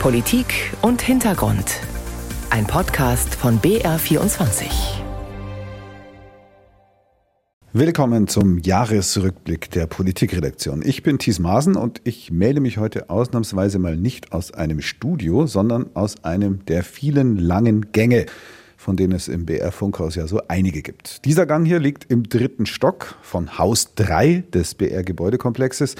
Politik und Hintergrund. Ein Podcast von BR24. Willkommen zum Jahresrückblick der Politikredaktion. Ich bin Thies Maaßen und ich melde mich heute ausnahmsweise mal nicht aus einem Studio, sondern aus einem der vielen langen Gänge, von denen es im BR Funkhaus ja so einige gibt. Dieser Gang hier liegt im dritten Stock von Haus 3 des BR Gebäudekomplexes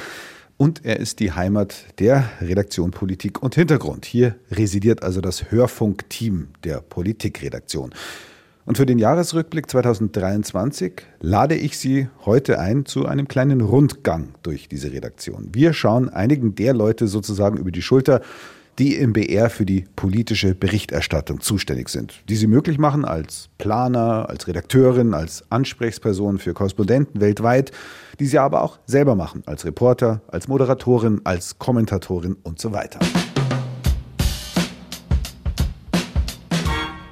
und er ist die Heimat der Redaktion Politik und Hintergrund. Hier residiert also das Hörfunkteam der Politikredaktion. Und für den Jahresrückblick 2023 lade ich Sie heute ein zu einem kleinen Rundgang durch diese Redaktion. Wir schauen einigen der Leute sozusagen über die Schulter, die im BR für die politische Berichterstattung zuständig sind, die sie möglich machen als Planer, als Redakteurin, als Ansprechperson für Korrespondenten weltweit, die sie aber auch selber machen, als Reporter, als Moderatorin, als Kommentatorin und so weiter.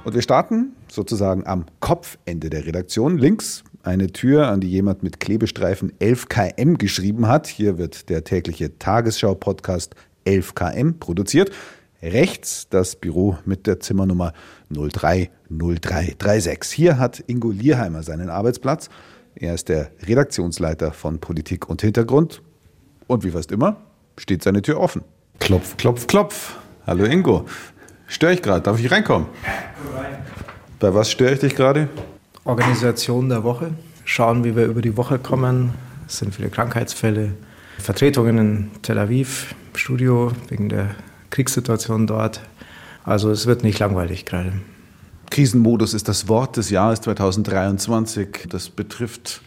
Und wir starten sozusagen am Kopfende der Redaktion. Links eine Tür, an die jemand mit Klebestreifen 11 km geschrieben hat. Hier wird der tägliche Tagesschau-Podcast 11 km produziert. Rechts das Büro mit der Zimmernummer 030336. Hier hat Ingo Lierheimer seinen Arbeitsplatz. Er ist der Redaktionsleiter von Politik und Hintergrund. Und wie fast immer steht seine Tür offen. Klopf, klopf, klopf. Hallo Ingo. Störe ich gerade? Darf ich reinkommen? Bei was störe ich dich gerade? Organisation der Woche. Schauen, wie wir über die Woche kommen. Es sind viele Krankheitsfälle. Vertretungen in Tel Aviv, Studio wegen der Kriegssituation dort. Also es wird nicht langweilig gerade. Krisenmodus ist das Wort des Jahres 2023. Das betrifft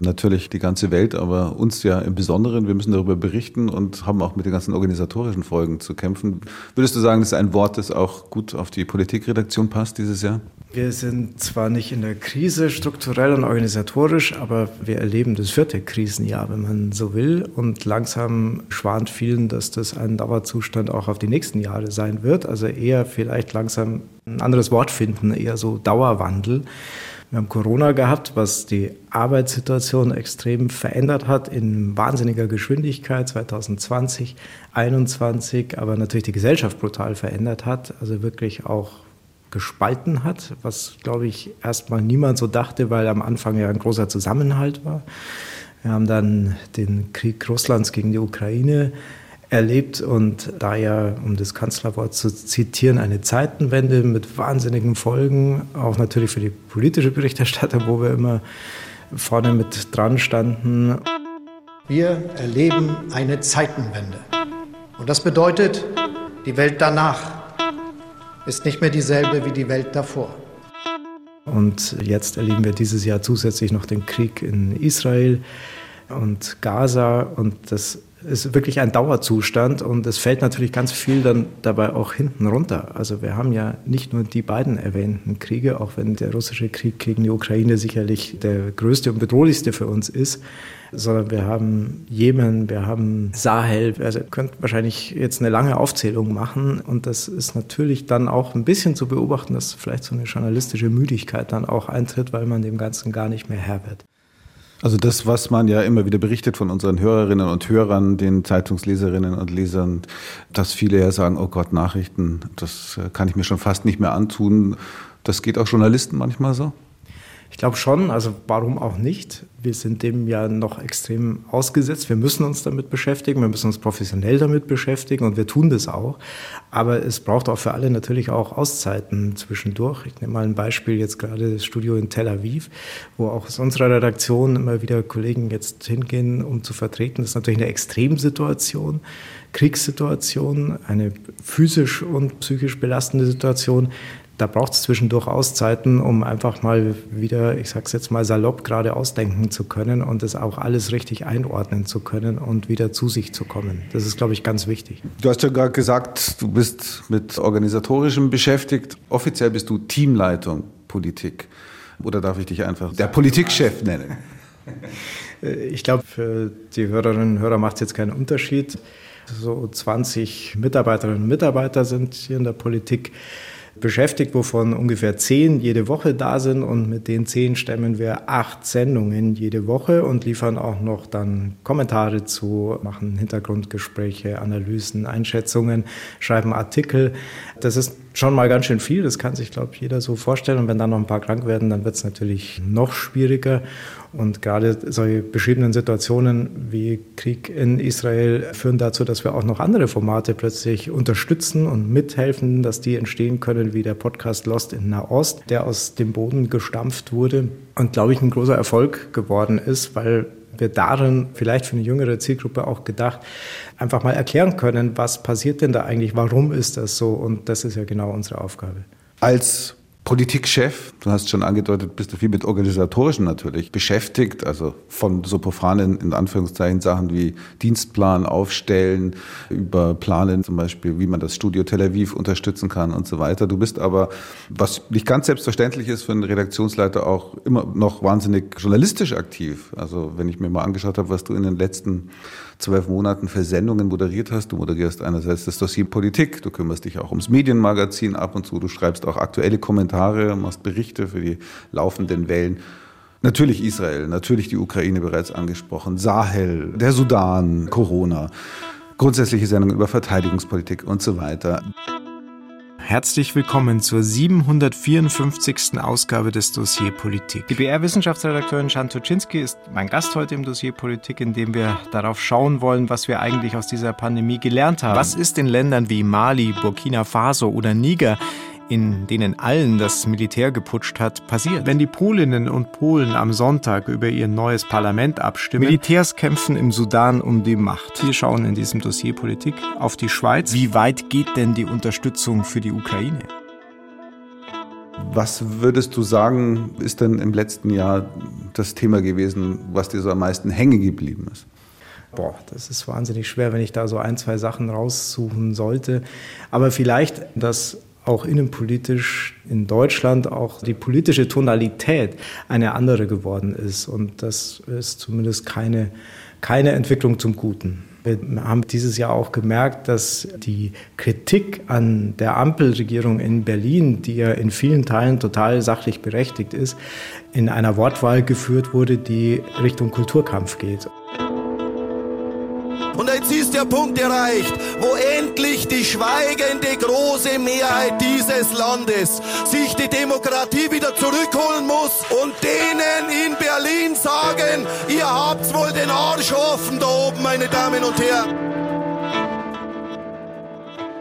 natürlich die ganze Welt, aber uns ja im Besonderen. Wir müssen darüber berichten und haben auch mit den ganzen organisatorischen Folgen zu kämpfen. Würdest du sagen, das ist ein Wort, das auch gut auf die Politikredaktion passt dieses Jahr? Wir sind zwar nicht in der Krise strukturell und organisatorisch, aber wir erleben das vierte Krisenjahr, wenn man so will. Und langsam schwant vielen, dass das ein Dauerzustand auch auf die nächsten Jahre sein wird. Also eher vielleicht langsam ein anderes Wort finden, eher so Dauerwandel. Wir haben Corona gehabt, was die Arbeitssituation extrem verändert hat in wahnsinniger Geschwindigkeit 2020, 2021, aber natürlich die Gesellschaft brutal verändert hat, also wirklich auch gespalten hat, was, glaube ich, erstmal niemand so dachte, weil am Anfang ja ein großer Zusammenhalt war. Wir haben dann den Krieg Russlands gegen die Ukraine erlebt und da ja, um das Kanzlerwort zu zitieren, eine Zeitenwende mit wahnsinnigen Folgen, auch natürlich für die politische Berichterstattung, wo wir immer vorne mit dran standen. Wir erleben eine Zeitenwende. Und das bedeutet, die Welt danach ist nicht mehr dieselbe wie die Welt davor. Und jetzt erleben wir dieses Jahr zusätzlich noch den Krieg in Israel und Gaza und das ist wirklich ein Dauerzustand und es fällt natürlich ganz viel dann dabei auch hinten runter. Also wir haben ja nicht nur die beiden erwähnten Kriege, auch wenn der russische Krieg gegen die Ukraine sicherlich der größte und bedrohlichste für uns ist, sondern wir haben Jemen, wir haben Sahel. Also ihr könnt wahrscheinlich jetzt eine lange Aufzählung machen und das ist natürlich dann auch ein bisschen zu beobachten, dass vielleicht so eine journalistische Müdigkeit dann auch eintritt, weil man dem Ganzen gar nicht mehr Herr wird. Also das, was man ja immer wieder berichtet von unseren Hörerinnen und Hörern, den Zeitungsleserinnen und Lesern, dass viele ja sagen, oh Gott, Nachrichten, das äh, kann ich mir schon fast nicht mehr antun. Das geht auch Journalisten manchmal so? Ich glaube schon, also warum auch nicht? Wir sind dem ja noch extrem ausgesetzt. Wir müssen uns damit beschäftigen, wir müssen uns professionell damit beschäftigen und wir tun das auch. Aber es braucht auch für alle natürlich auch Auszeiten zwischendurch. Ich nehme mal ein Beispiel jetzt gerade das Studio in Tel Aviv, wo auch aus unserer Redaktion immer wieder Kollegen jetzt hingehen, um zu vertreten. Das ist natürlich eine Extremsituation. Kriegssituation, eine physisch und psychisch belastende Situation, da braucht es zwischendurch Auszeiten, um einfach mal wieder, ich sage es jetzt mal salopp, gerade ausdenken zu können und das auch alles richtig einordnen zu können und wieder zu sich zu kommen. Das ist, glaube ich, ganz wichtig. Du hast ja gerade gesagt, du bist mit Organisatorischem beschäftigt. Offiziell bist du Teamleitung Politik. Oder darf ich dich einfach der Politikchef nennen? Ich glaube, für die Hörerinnen und Hörer macht es jetzt keinen Unterschied. So 20 Mitarbeiterinnen und Mitarbeiter sind hier in der Politik. Beschäftigt, wovon ungefähr zehn jede Woche da sind. Und mit den zehn stemmen wir acht Sendungen jede Woche und liefern auch noch dann Kommentare zu, machen Hintergrundgespräche, Analysen, Einschätzungen, schreiben Artikel. Das ist schon mal ganz schön viel. Das kann sich, glaube ich, jeder so vorstellen. Und wenn dann noch ein paar krank werden, dann wird es natürlich noch schwieriger. Und gerade solche beschriebenen Situationen wie Krieg in Israel führen dazu, dass wir auch noch andere Formate plötzlich unterstützen und mithelfen, dass die entstehen können, wie der Podcast Lost in Nahost, der aus dem Boden gestampft wurde und, glaube ich, ein großer Erfolg geworden ist, weil wir darin vielleicht für eine jüngere Zielgruppe auch gedacht einfach mal erklären können, was passiert denn da eigentlich, warum ist das so und das ist ja genau unsere Aufgabe. Als Politikchef, du hast schon angedeutet, bist du viel mit organisatorischen natürlich beschäftigt, also von so profanen, in Anführungszeichen, Sachen wie Dienstplan aufstellen, über Planen zum Beispiel, wie man das Studio Tel Aviv unterstützen kann und so weiter. Du bist aber, was nicht ganz selbstverständlich ist für einen Redaktionsleiter, auch immer noch wahnsinnig journalistisch aktiv. Also wenn ich mir mal angeschaut habe, was du in den letzten zwölf Monaten für Sendungen moderiert hast. Du moderierst einerseits das Dossier Politik, du kümmerst dich auch ums Medienmagazin ab und zu, du schreibst auch aktuelle Kommentare, machst Berichte für die laufenden Wellen. Natürlich Israel, natürlich die Ukraine bereits angesprochen, Sahel, der Sudan, Corona, grundsätzliche Sendungen über Verteidigungspolitik und so weiter. Herzlich willkommen zur 754. Ausgabe des Dossier Politik. Die BR-Wissenschaftsredakteurin Schantuczynski ist mein Gast heute im Dossier Politik, in dem wir darauf schauen wollen, was wir eigentlich aus dieser Pandemie gelernt haben. Was ist in Ländern wie Mali, Burkina Faso oder Niger in denen allen das Militär geputscht hat, passiert. Wenn die Polinnen und Polen am Sonntag über ihr neues Parlament abstimmen, Militärs kämpfen im Sudan um die Macht. Wir schauen in diesem Dossier Politik auf die Schweiz. Wie weit geht denn die Unterstützung für die Ukraine? Was würdest du sagen, ist denn im letzten Jahr das Thema gewesen, was dir so am meisten hängen geblieben ist? Boah, das ist wahnsinnig schwer, wenn ich da so ein, zwei Sachen raussuchen sollte. Aber vielleicht das auch innenpolitisch in Deutschland auch die politische Tonalität eine andere geworden ist. Und das ist zumindest keine, keine Entwicklung zum Guten. Wir haben dieses Jahr auch gemerkt, dass die Kritik an der Ampelregierung in Berlin, die ja in vielen Teilen total sachlich berechtigt ist, in einer Wortwahl geführt wurde, die Richtung Kulturkampf geht. Und jetzt der Punkt erreicht, wo endlich die schweigende große Mehrheit dieses Landes sich die Demokratie wieder zurückholen muss und denen in Berlin sagen, ihr habt wohl den Arsch offen da oben, meine Damen und Herren.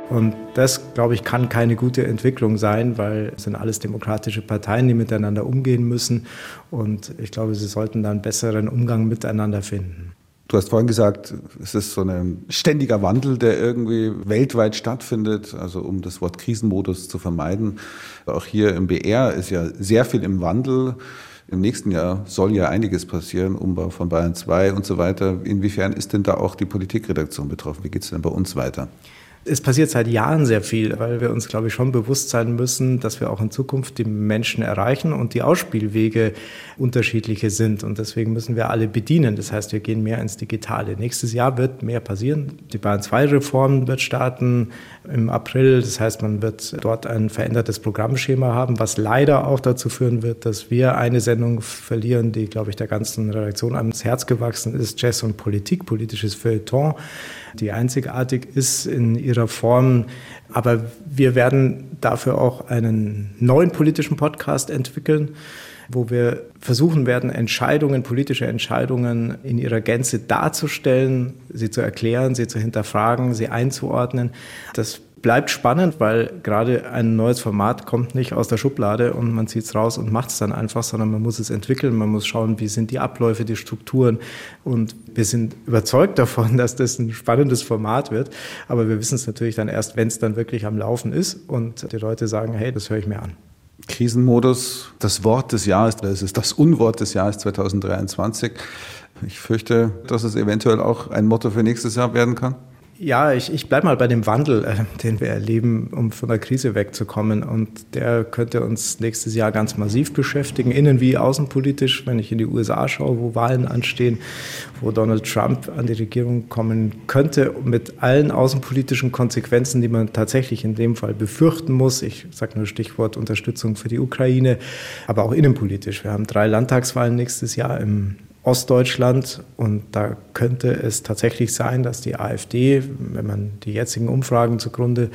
Und das, glaube ich, kann keine gute Entwicklung sein, weil es sind alles demokratische Parteien, die miteinander umgehen müssen. Und ich glaube, sie sollten dann besseren Umgang miteinander finden. Du hast vorhin gesagt, es ist so ein ständiger Wandel, der irgendwie weltweit stattfindet, also um das Wort Krisenmodus zu vermeiden. Auch hier im BR ist ja sehr viel im Wandel. Im nächsten Jahr soll ja einiges passieren, Umbau von Bayern 2 und so weiter. Inwiefern ist denn da auch die Politikredaktion betroffen? Wie geht es denn bei uns weiter? Es passiert seit Jahren sehr viel, weil wir uns, glaube ich, schon bewusst sein müssen, dass wir auch in Zukunft die Menschen erreichen und die Ausspielwege unterschiedliche sind. Und deswegen müssen wir alle bedienen. Das heißt, wir gehen mehr ins Digitale. Nächstes Jahr wird mehr passieren. Die Bayern 2-Reform wird starten im April. Das heißt, man wird dort ein verändertes Programmschema haben, was leider auch dazu führen wird, dass wir eine Sendung verlieren, die, glaube ich, der ganzen Redaktion ans Herz gewachsen ist. Jazz und Politik, politisches Feuilleton die einzigartig ist in ihrer Form. Aber wir werden dafür auch einen neuen politischen Podcast entwickeln, wo wir versuchen werden, Entscheidungen, politische Entscheidungen in ihrer Gänze darzustellen, sie zu erklären, sie zu hinterfragen, sie einzuordnen. Das bleibt spannend, weil gerade ein neues Format kommt nicht aus der Schublade und man zieht es raus und macht es dann einfach, sondern man muss es entwickeln, man muss schauen, wie sind die Abläufe, die Strukturen und wir sind überzeugt davon, dass das ein spannendes Format wird, aber wir wissen es natürlich dann erst, wenn es dann wirklich am Laufen ist und die Leute sagen, hey, das höre ich mir an. Krisenmodus, das Wort des Jahres, das ist das Unwort des Jahres 2023. Ich fürchte, dass es eventuell auch ein Motto für nächstes Jahr werden kann. Ja, ich, ich bleibe mal bei dem Wandel, äh, den wir erleben, um von der Krise wegzukommen. Und der könnte uns nächstes Jahr ganz massiv beschäftigen, innen wie außenpolitisch, wenn ich in die USA schaue, wo Wahlen anstehen, wo Donald Trump an die Regierung kommen könnte, mit allen außenpolitischen Konsequenzen, die man tatsächlich in dem Fall befürchten muss. Ich sage nur Stichwort Unterstützung für die Ukraine, aber auch innenpolitisch. Wir haben drei Landtagswahlen nächstes Jahr im Ostdeutschland. Und da könnte es tatsächlich sein, dass die AfD, wenn man die jetzigen Umfragen zugrunde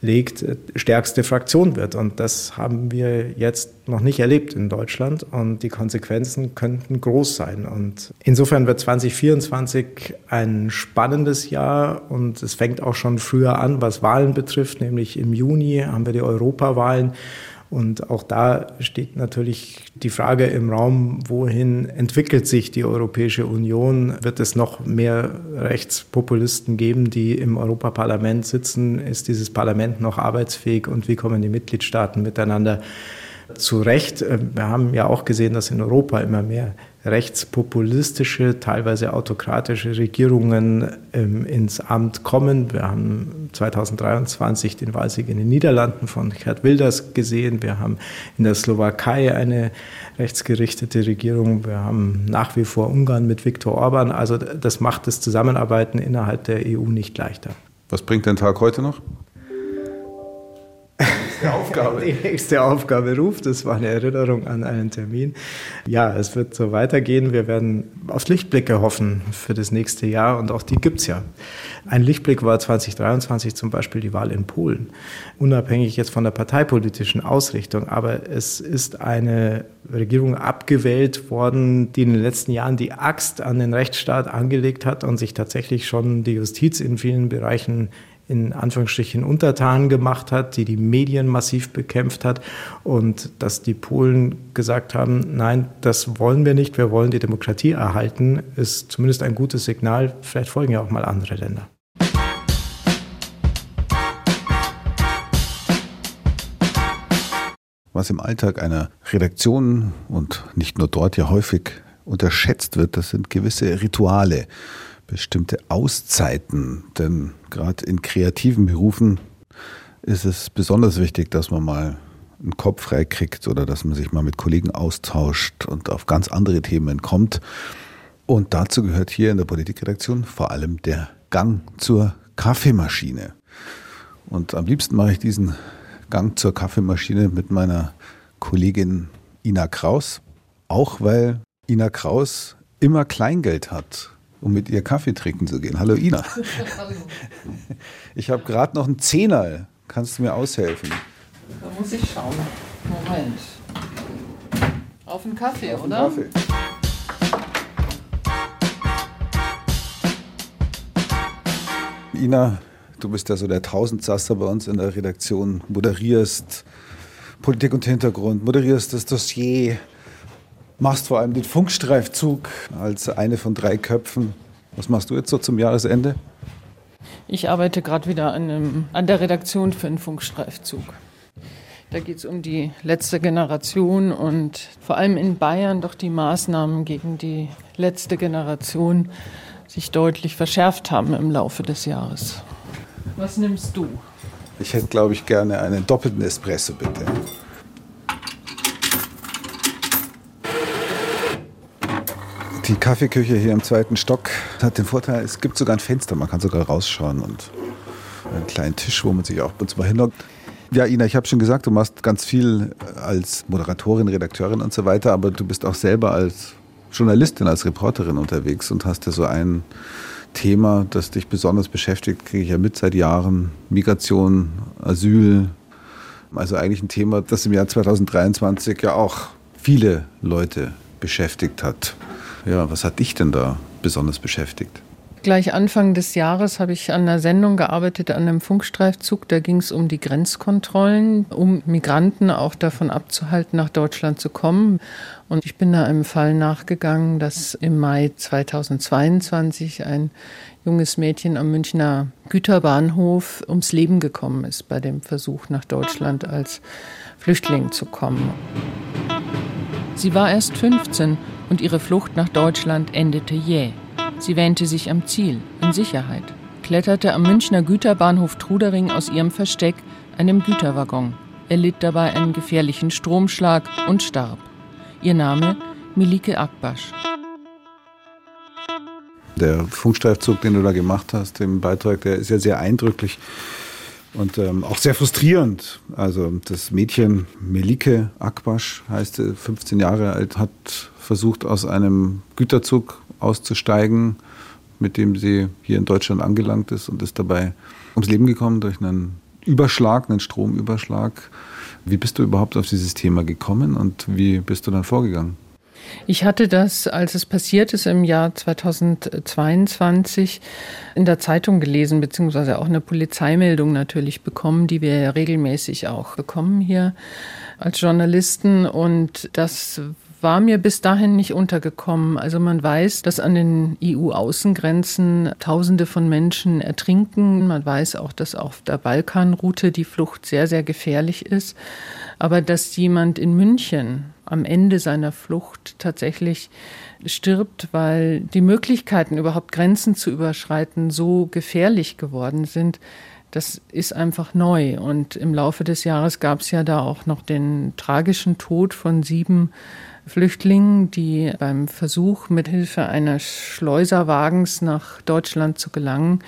legt, stärkste Fraktion wird. Und das haben wir jetzt noch nicht erlebt in Deutschland. Und die Konsequenzen könnten groß sein. Und insofern wird 2024 ein spannendes Jahr. Und es fängt auch schon früher an, was Wahlen betrifft. Nämlich im Juni haben wir die Europawahlen. Und auch da steht natürlich die Frage im Raum, wohin entwickelt sich die Europäische Union? Wird es noch mehr Rechtspopulisten geben, die im Europaparlament sitzen? Ist dieses Parlament noch arbeitsfähig und wie kommen die Mitgliedstaaten miteinander zurecht? Wir haben ja auch gesehen, dass in Europa immer mehr rechtspopulistische, teilweise autokratische Regierungen ähm, ins Amt kommen. Wir haben 2023 den Wahlsieg in den Niederlanden von Gerd Wilders gesehen. Wir haben in der Slowakei eine rechtsgerichtete Regierung. Wir haben nach wie vor Ungarn mit Viktor Orban. Also das macht das Zusammenarbeiten innerhalb der EU nicht leichter. Was bringt der Tag heute noch? Nächste Aufgabe. Die nächste Aufgabe ruft. Das war eine Erinnerung an einen Termin. Ja, es wird so weitergehen. Wir werden auf Lichtblicke hoffen für das nächste Jahr und auch die gibt es ja. Ein Lichtblick war 2023 zum Beispiel die Wahl in Polen. Unabhängig jetzt von der parteipolitischen Ausrichtung. Aber es ist eine Regierung abgewählt worden, die in den letzten Jahren die Axt an den Rechtsstaat angelegt hat und sich tatsächlich schon die Justiz in vielen Bereichen in Anführungsstrichen untertan gemacht hat, die die Medien massiv bekämpft hat und dass die Polen gesagt haben, nein, das wollen wir nicht, wir wollen die Demokratie erhalten, ist zumindest ein gutes Signal. Vielleicht folgen ja auch mal andere Länder. Was im Alltag einer Redaktion und nicht nur dort ja häufig unterschätzt wird, das sind gewisse Rituale bestimmte Auszeiten. Denn gerade in kreativen Berufen ist es besonders wichtig, dass man mal einen Kopf frei kriegt oder dass man sich mal mit Kollegen austauscht und auf ganz andere Themen kommt. Und dazu gehört hier in der Politikredaktion vor allem der Gang zur Kaffeemaschine. Und am liebsten mache ich diesen Gang zur Kaffeemaschine mit meiner Kollegin Ina Kraus, auch weil Ina Kraus immer Kleingeld hat um mit ihr Kaffee trinken zu gehen. Hallo Ina. Ich habe gerade noch einen Zehner. Kannst du mir aushelfen? Da muss ich schauen. Moment. Auf einen Kaffee, Auf einen oder? Kaffee. Ina, du bist ja so der Tausendsasser bei uns in der Redaktion, moderierst Politik und Hintergrund, moderierst das Dossier, machst vor allem den Funkstreifzug als eine von drei Köpfen. Was machst du jetzt so zum Jahresende? Ich arbeite gerade wieder an, einem, an, der Redaktion für den Funkstreifzug. Da geht es um die letzte Generation und vor allem in Bayern doch die Maßnahmen gegen die letzte Generation sich deutlich verschärft haben im Laufe des Jahres. Was nimmst du? Ich hätte, glaube ich, gerne einen doppelten Espresso, bitte. Die Kaffeeküche hier im zweiten Stock hat den Vorteil, es gibt sogar ein Fenster, man kann sogar rausschauen und einen kleinen Tisch, wo man sich auch mal hinlockt. Ja, Ina, ich habe schon gesagt, du machst ganz viel als Moderatorin, Redakteurin und so weiter, aber du bist auch selber als Journalistin, als Reporterin unterwegs und hast ja so ein Thema, das dich besonders beschäftigt, kriege ich ja mit seit Jahren. Migration, Asyl. Also eigentlich ein Thema, das im Jahr 2023 ja auch viele Leute beschäftigt hat. Ja, was hat dich denn da besonders beschäftigt? Gleich Anfang des Jahres habe ich an einer Sendung gearbeitet, an einem Funkstreifzug. Da ging es um die Grenzkontrollen, um Migranten auch davon abzuhalten, nach Deutschland zu kommen. Und ich bin da einem Fall nachgegangen, dass im Mai 2022 ein junges Mädchen am Münchner Güterbahnhof ums Leben gekommen ist bei dem Versuch, nach Deutschland als Flüchtling zu kommen. Sie war erst 15 und ihre Flucht nach Deutschland endete jäh. Sie wähnte sich am Ziel, in Sicherheit. entkletterte am Münchner Güterbahnhof Trudering aus ihrem Versteck, einem Güterwaggon. Er litt dabei einen gefährlichen Stromschlag und starb. Ihr Name Milike Akbasch. Der Funkstreifzug, den du da gemacht hast, im Beitrag, der ist ja sehr eindrücklich und ähm, auch sehr frustrierend. Also das Mädchen Melike Akbasch heißt 15 Jahre alt, hat versucht aus einem Güterzug auszusteigen, mit dem sie hier in Deutschland angelangt ist und ist dabei ums Leben gekommen durch einen Überschlag, einen Stromüberschlag. Wie bist du überhaupt auf dieses Thema gekommen und wie bist du dann vorgegangen? Ich hatte das, als es passiert ist, im Jahr 2022 in der Zeitung gelesen, beziehungsweise auch eine Polizeimeldung natürlich bekommen, die wir ja regelmäßig auch bekommen hier als Journalisten. Und das war mir bis dahin nicht untergekommen. Also man weiß, dass an den EU-Außengrenzen Tausende von Menschen ertrinken. Man weiß auch, dass auf der Balkanroute die Flucht sehr, sehr gefährlich ist. Aber dass jemand in München am Ende seiner Flucht tatsächlich stirbt, weil die Möglichkeiten, überhaupt Grenzen zu überschreiten, so gefährlich geworden sind, das ist einfach neu. Und im Laufe des Jahres gab es ja da auch noch den tragischen Tod von sieben Flüchtlingen, die beim Versuch, mit Hilfe eines Schleuserwagens nach Deutschland zu gelangen,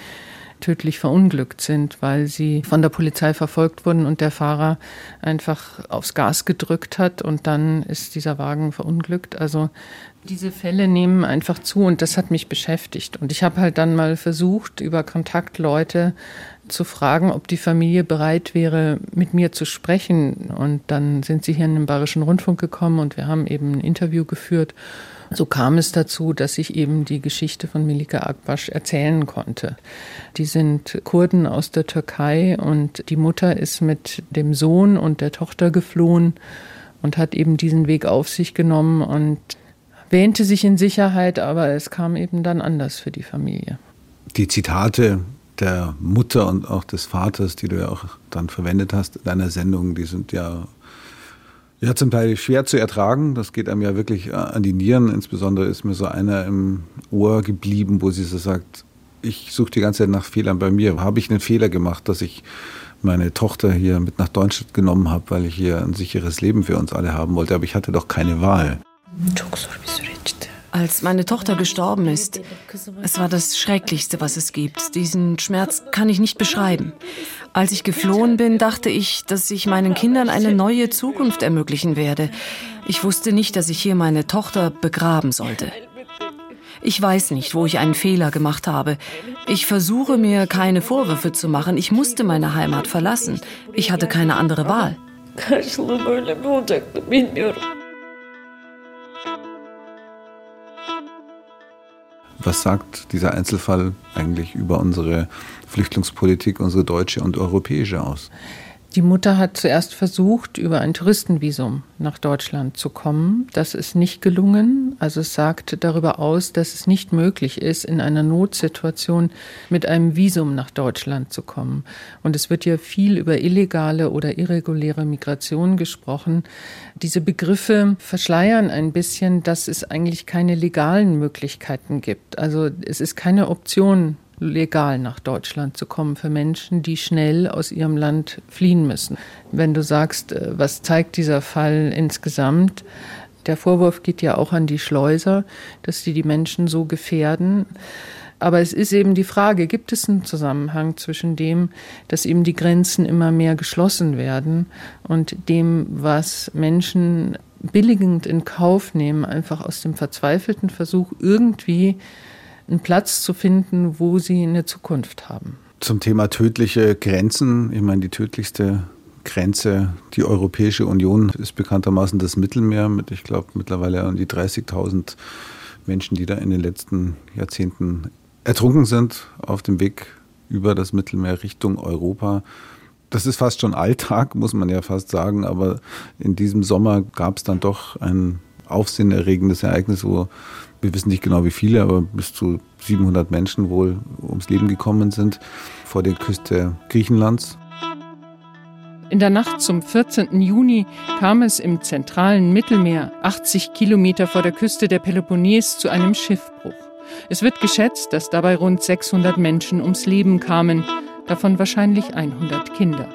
tödlich verunglückt sind, weil sie von der Polizei verfolgt wurden und der Fahrer einfach aufs Gas gedrückt hat und dann ist dieser Wagen verunglückt. Also diese Fälle nehmen einfach zu und das hat mich beschäftigt. Und ich habe halt dann mal versucht, über Kontaktleute zu fragen, ob die Familie bereit wäre, mit mir zu sprechen. Und dann sind sie hier in den Bayerischen Rundfunk gekommen und wir haben eben ein Interview geführt. So kam es dazu, dass ich eben die Geschichte von Melika Akbasch erzählen konnte. Die sind Kurden aus der Türkei und die Mutter ist mit dem Sohn und der Tochter geflohen und hat eben diesen Weg auf sich genommen und wähnte sich in Sicherheit, aber es kam eben dann anders für die Familie. Die Zitate der Mutter und auch des Vaters, die du ja auch dann verwendet hast in deiner Sendung, die sind ja, ja zum Teil schwer zu ertragen. Das geht einem ja wirklich an die Nieren. Insbesondere ist mir so einer im Ohr geblieben, wo sie so sagt, ich suche die ganze Zeit nach Fehlern bei mir. Habe ich einen Fehler gemacht, dass ich meine Tochter hier mit nach Deutschland genommen habe, weil ich hier ein sicheres Leben für uns alle haben wollte. Aber ich hatte doch keine Wahl. Als meine Tochter gestorben ist, es war das Schrecklichste, was es gibt. Diesen Schmerz kann ich nicht beschreiben. Als ich geflohen bin, dachte ich, dass ich meinen Kindern eine neue Zukunft ermöglichen werde. Ich wusste nicht, dass ich hier meine Tochter begraben sollte. Ich weiß nicht, wo ich einen Fehler gemacht habe. Ich versuche mir keine Vorwürfe zu machen. Ich musste meine Heimat verlassen. Ich hatte keine andere Wahl. Was sagt dieser Einzelfall eigentlich über unsere Flüchtlingspolitik, unsere deutsche und europäische aus? Die Mutter hat zuerst versucht, über ein Touristenvisum nach Deutschland zu kommen. Das ist nicht gelungen. Also es sagt darüber aus, dass es nicht möglich ist, in einer Notsituation mit einem Visum nach Deutschland zu kommen. Und es wird ja viel über illegale oder irreguläre Migration gesprochen. Diese Begriffe verschleiern ein bisschen, dass es eigentlich keine legalen Möglichkeiten gibt. Also es ist keine Option legal nach Deutschland zu kommen für Menschen, die schnell aus ihrem Land fliehen müssen. Wenn du sagst, äh, was zeigt dieser Fall insgesamt? Der Vorwurf geht ja auch an die Schleuser, dass die die Menschen so gefährden. Aber es ist eben die Frage, gibt es einen Zusammenhang zwischen dem, dass eben die Grenzen immer mehr geschlossen werden und dem, was Menschen billigend in Kauf nehmen, einfach aus dem verzweifelten Versuch, irgendwie einen Platz zu finden, wo sie eine Zukunft haben. Zum Thema tödliche Grenzen. Ich meine, die tödlichste Grenze, die Europäische Union, ist bekanntermaßen das Mittelmeer mit, ich glaube, mittlerweile an die 30.000 Menschen, die da in den letzten Jahrzehnten ertrunken sind auf dem Weg über das Mittelmeer Richtung Europa. Das ist fast schon Alltag, muss man ja fast sagen, aber in diesem Sommer gab es dann doch ein aufsehenerregendes Ereignis, wo wir wissen nicht genau wie viele, aber bis zu 700 Menschen wohl ums Leben gekommen sind vor der Küste Griechenlands. In der Nacht zum 14. Juni kam es im zentralen Mittelmeer, 80 Kilometer vor der Küste der Peloponnes, zu einem Schiffbruch. Es wird geschätzt, dass dabei rund 600 Menschen ums Leben kamen, davon wahrscheinlich 100 Kinder.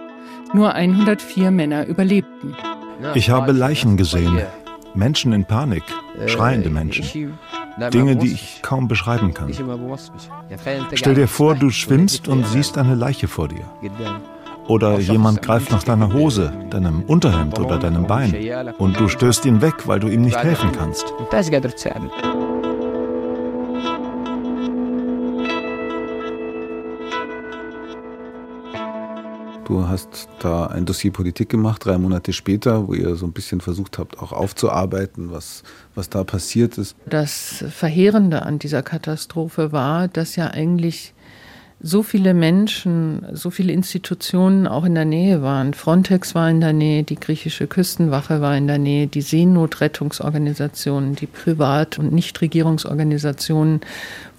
Nur 104 Männer überlebten. Ich habe Leichen gesehen, Menschen in Panik, schreiende Menschen. Dinge, die ich kaum beschreiben kann. Stell dir vor, du schwimmst und siehst eine Leiche vor dir. Oder jemand greift nach deiner Hose, deinem Unterhemd oder deinem Bein. und du stößt ihn weg, weil du ihm nicht helfen kannst. Du hast da ein Dossier Politik gemacht, drei Monate später, wo ihr so ein bisschen versucht habt, auch aufzuarbeiten, was, was da passiert ist. Das Verheerende an dieser Katastrophe war, dass ja eigentlich so viele Menschen, so viele Institutionen auch in der Nähe waren. Frontex war in der Nähe, die griechische Küstenwache war in der Nähe, die Seenotrettungsorganisationen, die Privat- und Nichtregierungsorganisationen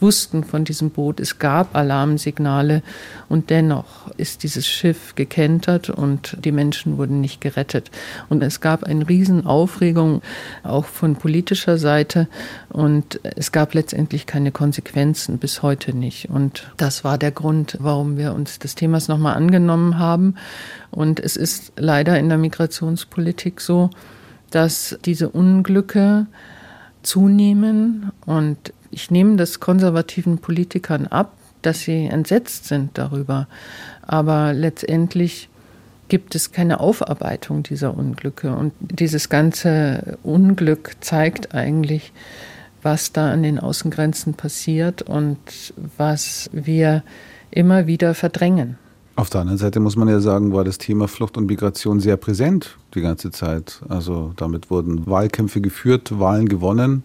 wussten von diesem Boot. Es gab Alarmsignale und dennoch ist dieses Schiff gekentert und die Menschen wurden nicht gerettet. Und es gab eine Riesenaufregung auch von politischer Seite und es gab letztendlich keine Konsequenzen bis heute nicht. Und das war der Grund, warum wir uns des Themas nochmal angenommen haben. Und es ist leider in der Migrationspolitik so, dass diese Unglücke zunehmen und ich nehme das konservativen Politikern ab, dass sie entsetzt sind darüber. Aber letztendlich gibt es keine Aufarbeitung dieser Unglücke. Und dieses ganze Unglück zeigt eigentlich, was da an den Außengrenzen passiert und was wir immer wieder verdrängen. Auf der anderen Seite muss man ja sagen, war das Thema Flucht und Migration sehr präsent die ganze Zeit. Also damit wurden Wahlkämpfe geführt, Wahlen gewonnen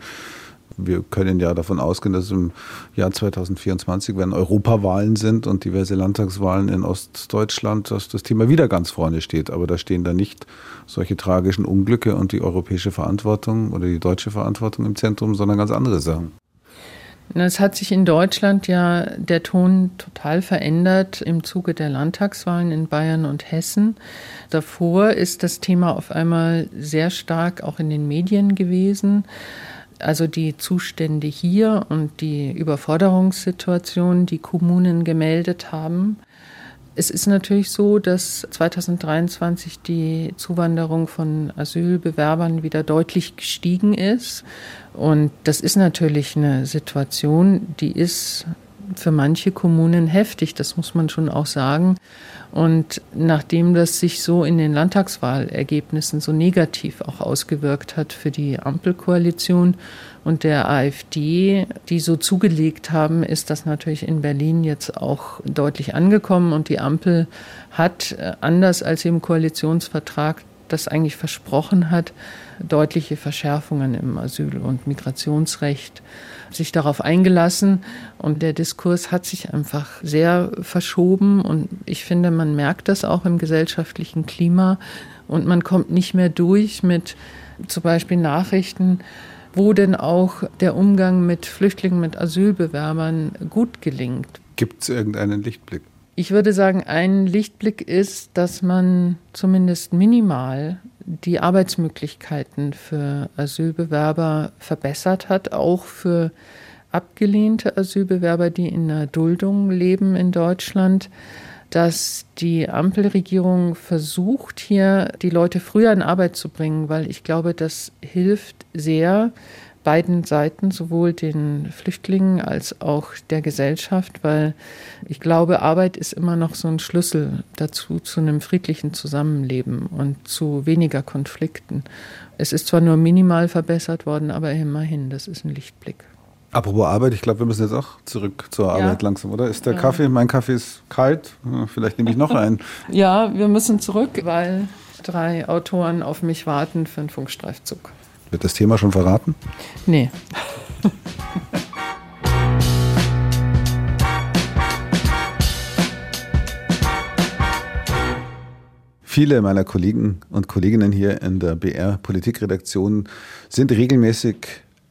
wir können ja davon ausgehen, dass im Jahr 2024, wenn Europawahlen sind und diverse Landtagswahlen in Ostdeutschland, dass das Thema wieder ganz vorne steht. Aber da stehen da nicht solche tragischen Unglücke und die europäische Verantwortung oder die deutsche Verantwortung im Zentrum, sondern ganz andere Sachen. Es hat sich in Deutschland ja der Ton total verändert im Zuge der Landtagswahlen in Bayern und Hessen. Davor ist das Thema auf einmal sehr stark auch in den Medien gewesen also die Zustände hier und die Überforderungssituation, die Kommunen gemeldet haben. Es ist natürlich so, dass 2023 die Zuwanderung von Asylbewerbern wieder deutlich gestiegen ist. Und das ist natürlich eine Situation, die ist für manche Kommunen heftig, das muss man schon auch sagen. Und nachdem das sich so in den Landtagswahlergebnissen so negativ auch ausgewirkt hat für die Ampelkoalition und der AfD, die so zugelegt haben, ist das natürlich in Berlin jetzt auch deutlich angekommen. Und die Ampel hat, äh, anders als im Koalitionsvertrag das eigentlich versprochen hat, deutliche Verschärfungen im Asyl- und Migrationsrecht sich darauf eingelassen und der Diskurs hat sich einfach sehr verschoben und ich finde, man merkt das auch im gesellschaftlichen Klima und man kommt nicht mehr durch mit zum Beispiel Nachrichten, wo denn auch der Umgang mit Flüchtlingen, mit Asylbewerbern gut gelingt. Gibt es irgendeinen Lichtblick? Ich würde sagen, ein Lichtblick ist, dass man zumindest minimal die Arbeitsmöglichkeiten für Asylbewerber verbessert hat, auch für abgelehnte Asylbewerber, die in einer Duldung leben in Deutschland, dass die Ampelregierung versucht, hier die Leute früher in Arbeit zu bringen, weil ich glaube, das hilft sehr, beiden Seiten, sowohl den Flüchtlingen als auch der Gesellschaft, weil ich glaube, Arbeit ist immer noch so ein Schlüssel dazu, zu einem friedlichen Zusammenleben und zu weniger Konflikten. Es ist zwar nur minimal verbessert worden, aber immerhin, das ist ein Lichtblick. Apropos Arbeit, ich glaube, wir müssen jetzt auch zurück zur Arbeit ja. langsam, oder? Ist der ja. Kaffee, mein Kaffee ist kalt, vielleicht nehme ich noch einen. ja, wir müssen zurück, weil drei Autoren auf mich warten für einen Funkstreifzug. Wird das Thema schon verraten? Nee. Viele meiner Kollegen und Kolleginnen hier in der BR Politikredaktion sind regelmäßig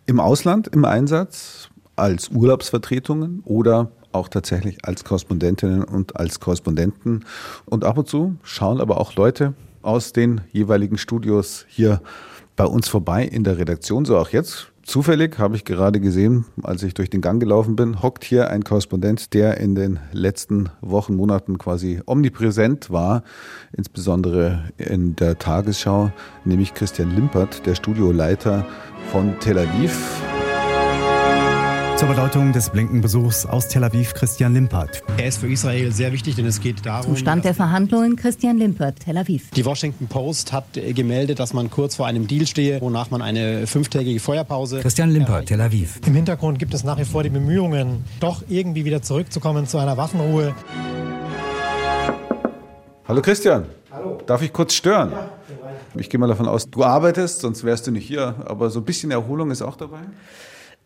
im Ausland im Einsatz als Urlaubsvertretungen oder auch tatsächlich als Korrespondentinnen und als Korrespondenten. Und ab und zu schauen aber auch Leute aus den jeweiligen Studios hier bei uns vorbei in der Redaktion, so auch jetzt Zufällig habe ich gerade gesehen, als ich durch den Gang gelaufen bin, hockt hier ein Korrespondent, der in den letzten Wochen, Monaten quasi omnipräsent war, insbesondere in der Tagesschau, nämlich Christian Limpert, der Studioleiter von Tel Aviv. Zur Bedeutung des Blinkenbesuchs aus Tel Aviv Christian Limpert. Er ist für Israel sehr wichtig, denn es geht darum. Zum Stand der Verhandlungen Christian Limpert, Tel Aviv. Die Washington Post hat gemeldet, dass man kurz vor einem Deal stehe, wonach man eine fünftägige Feuerpause. Christian Limpert, Tel Aviv. Im Hintergrund gibt es nach wie vor die Bemühungen, doch irgendwie wieder zurückzukommen zu einer Waffenruhe. Hallo Christian. Hallo. Darf ich kurz stören? Ja. Ich gehe mal davon aus, du arbeitest, sonst wärst du nicht hier. Aber so ein bisschen Erholung ist auch dabei?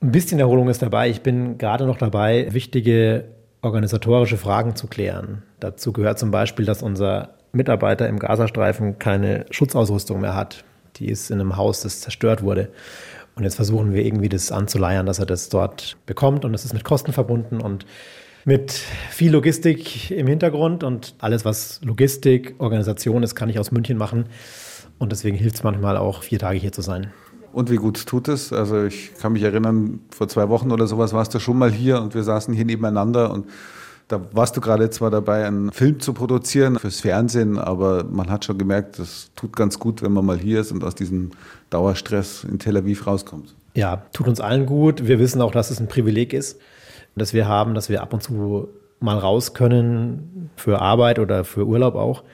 Ein bisschen Erholung ist dabei. Ich bin gerade noch dabei, wichtige organisatorische Fragen zu klären. Dazu gehört zum Beispiel, dass unser Mitarbeiter im Gazastreifen keine Schutzausrüstung mehr hat. Die ist in einem Haus, das zerstört wurde. Und jetzt versuchen wir irgendwie das anzuleiern, dass er das dort bekommt. Und das ist mit Kosten verbunden und mit viel Logistik im Hintergrund. Und alles, was Logistik, Organisation ist, kann ich aus München machen. Und deswegen hilft es manchmal auch, vier Tage hier zu sein. Und wie gut tut es? Also ich kann mich erinnern, vor zwei Wochen oder sowas warst du schon mal hier und wir saßen hier nebeneinander und da warst du gerade zwar dabei, einen Film zu produzieren fürs Fernsehen, aber man hat schon gemerkt, das tut ganz gut, wenn man mal hier ist und aus diesem Dauerstress in Tel Aviv rauskommt. Ja, tut uns allen gut. Wir wissen auch, dass es ein Privileg ist, dass wir haben, dass wir ab und zu mal raus können für Arbeit oder für Urlaub auch.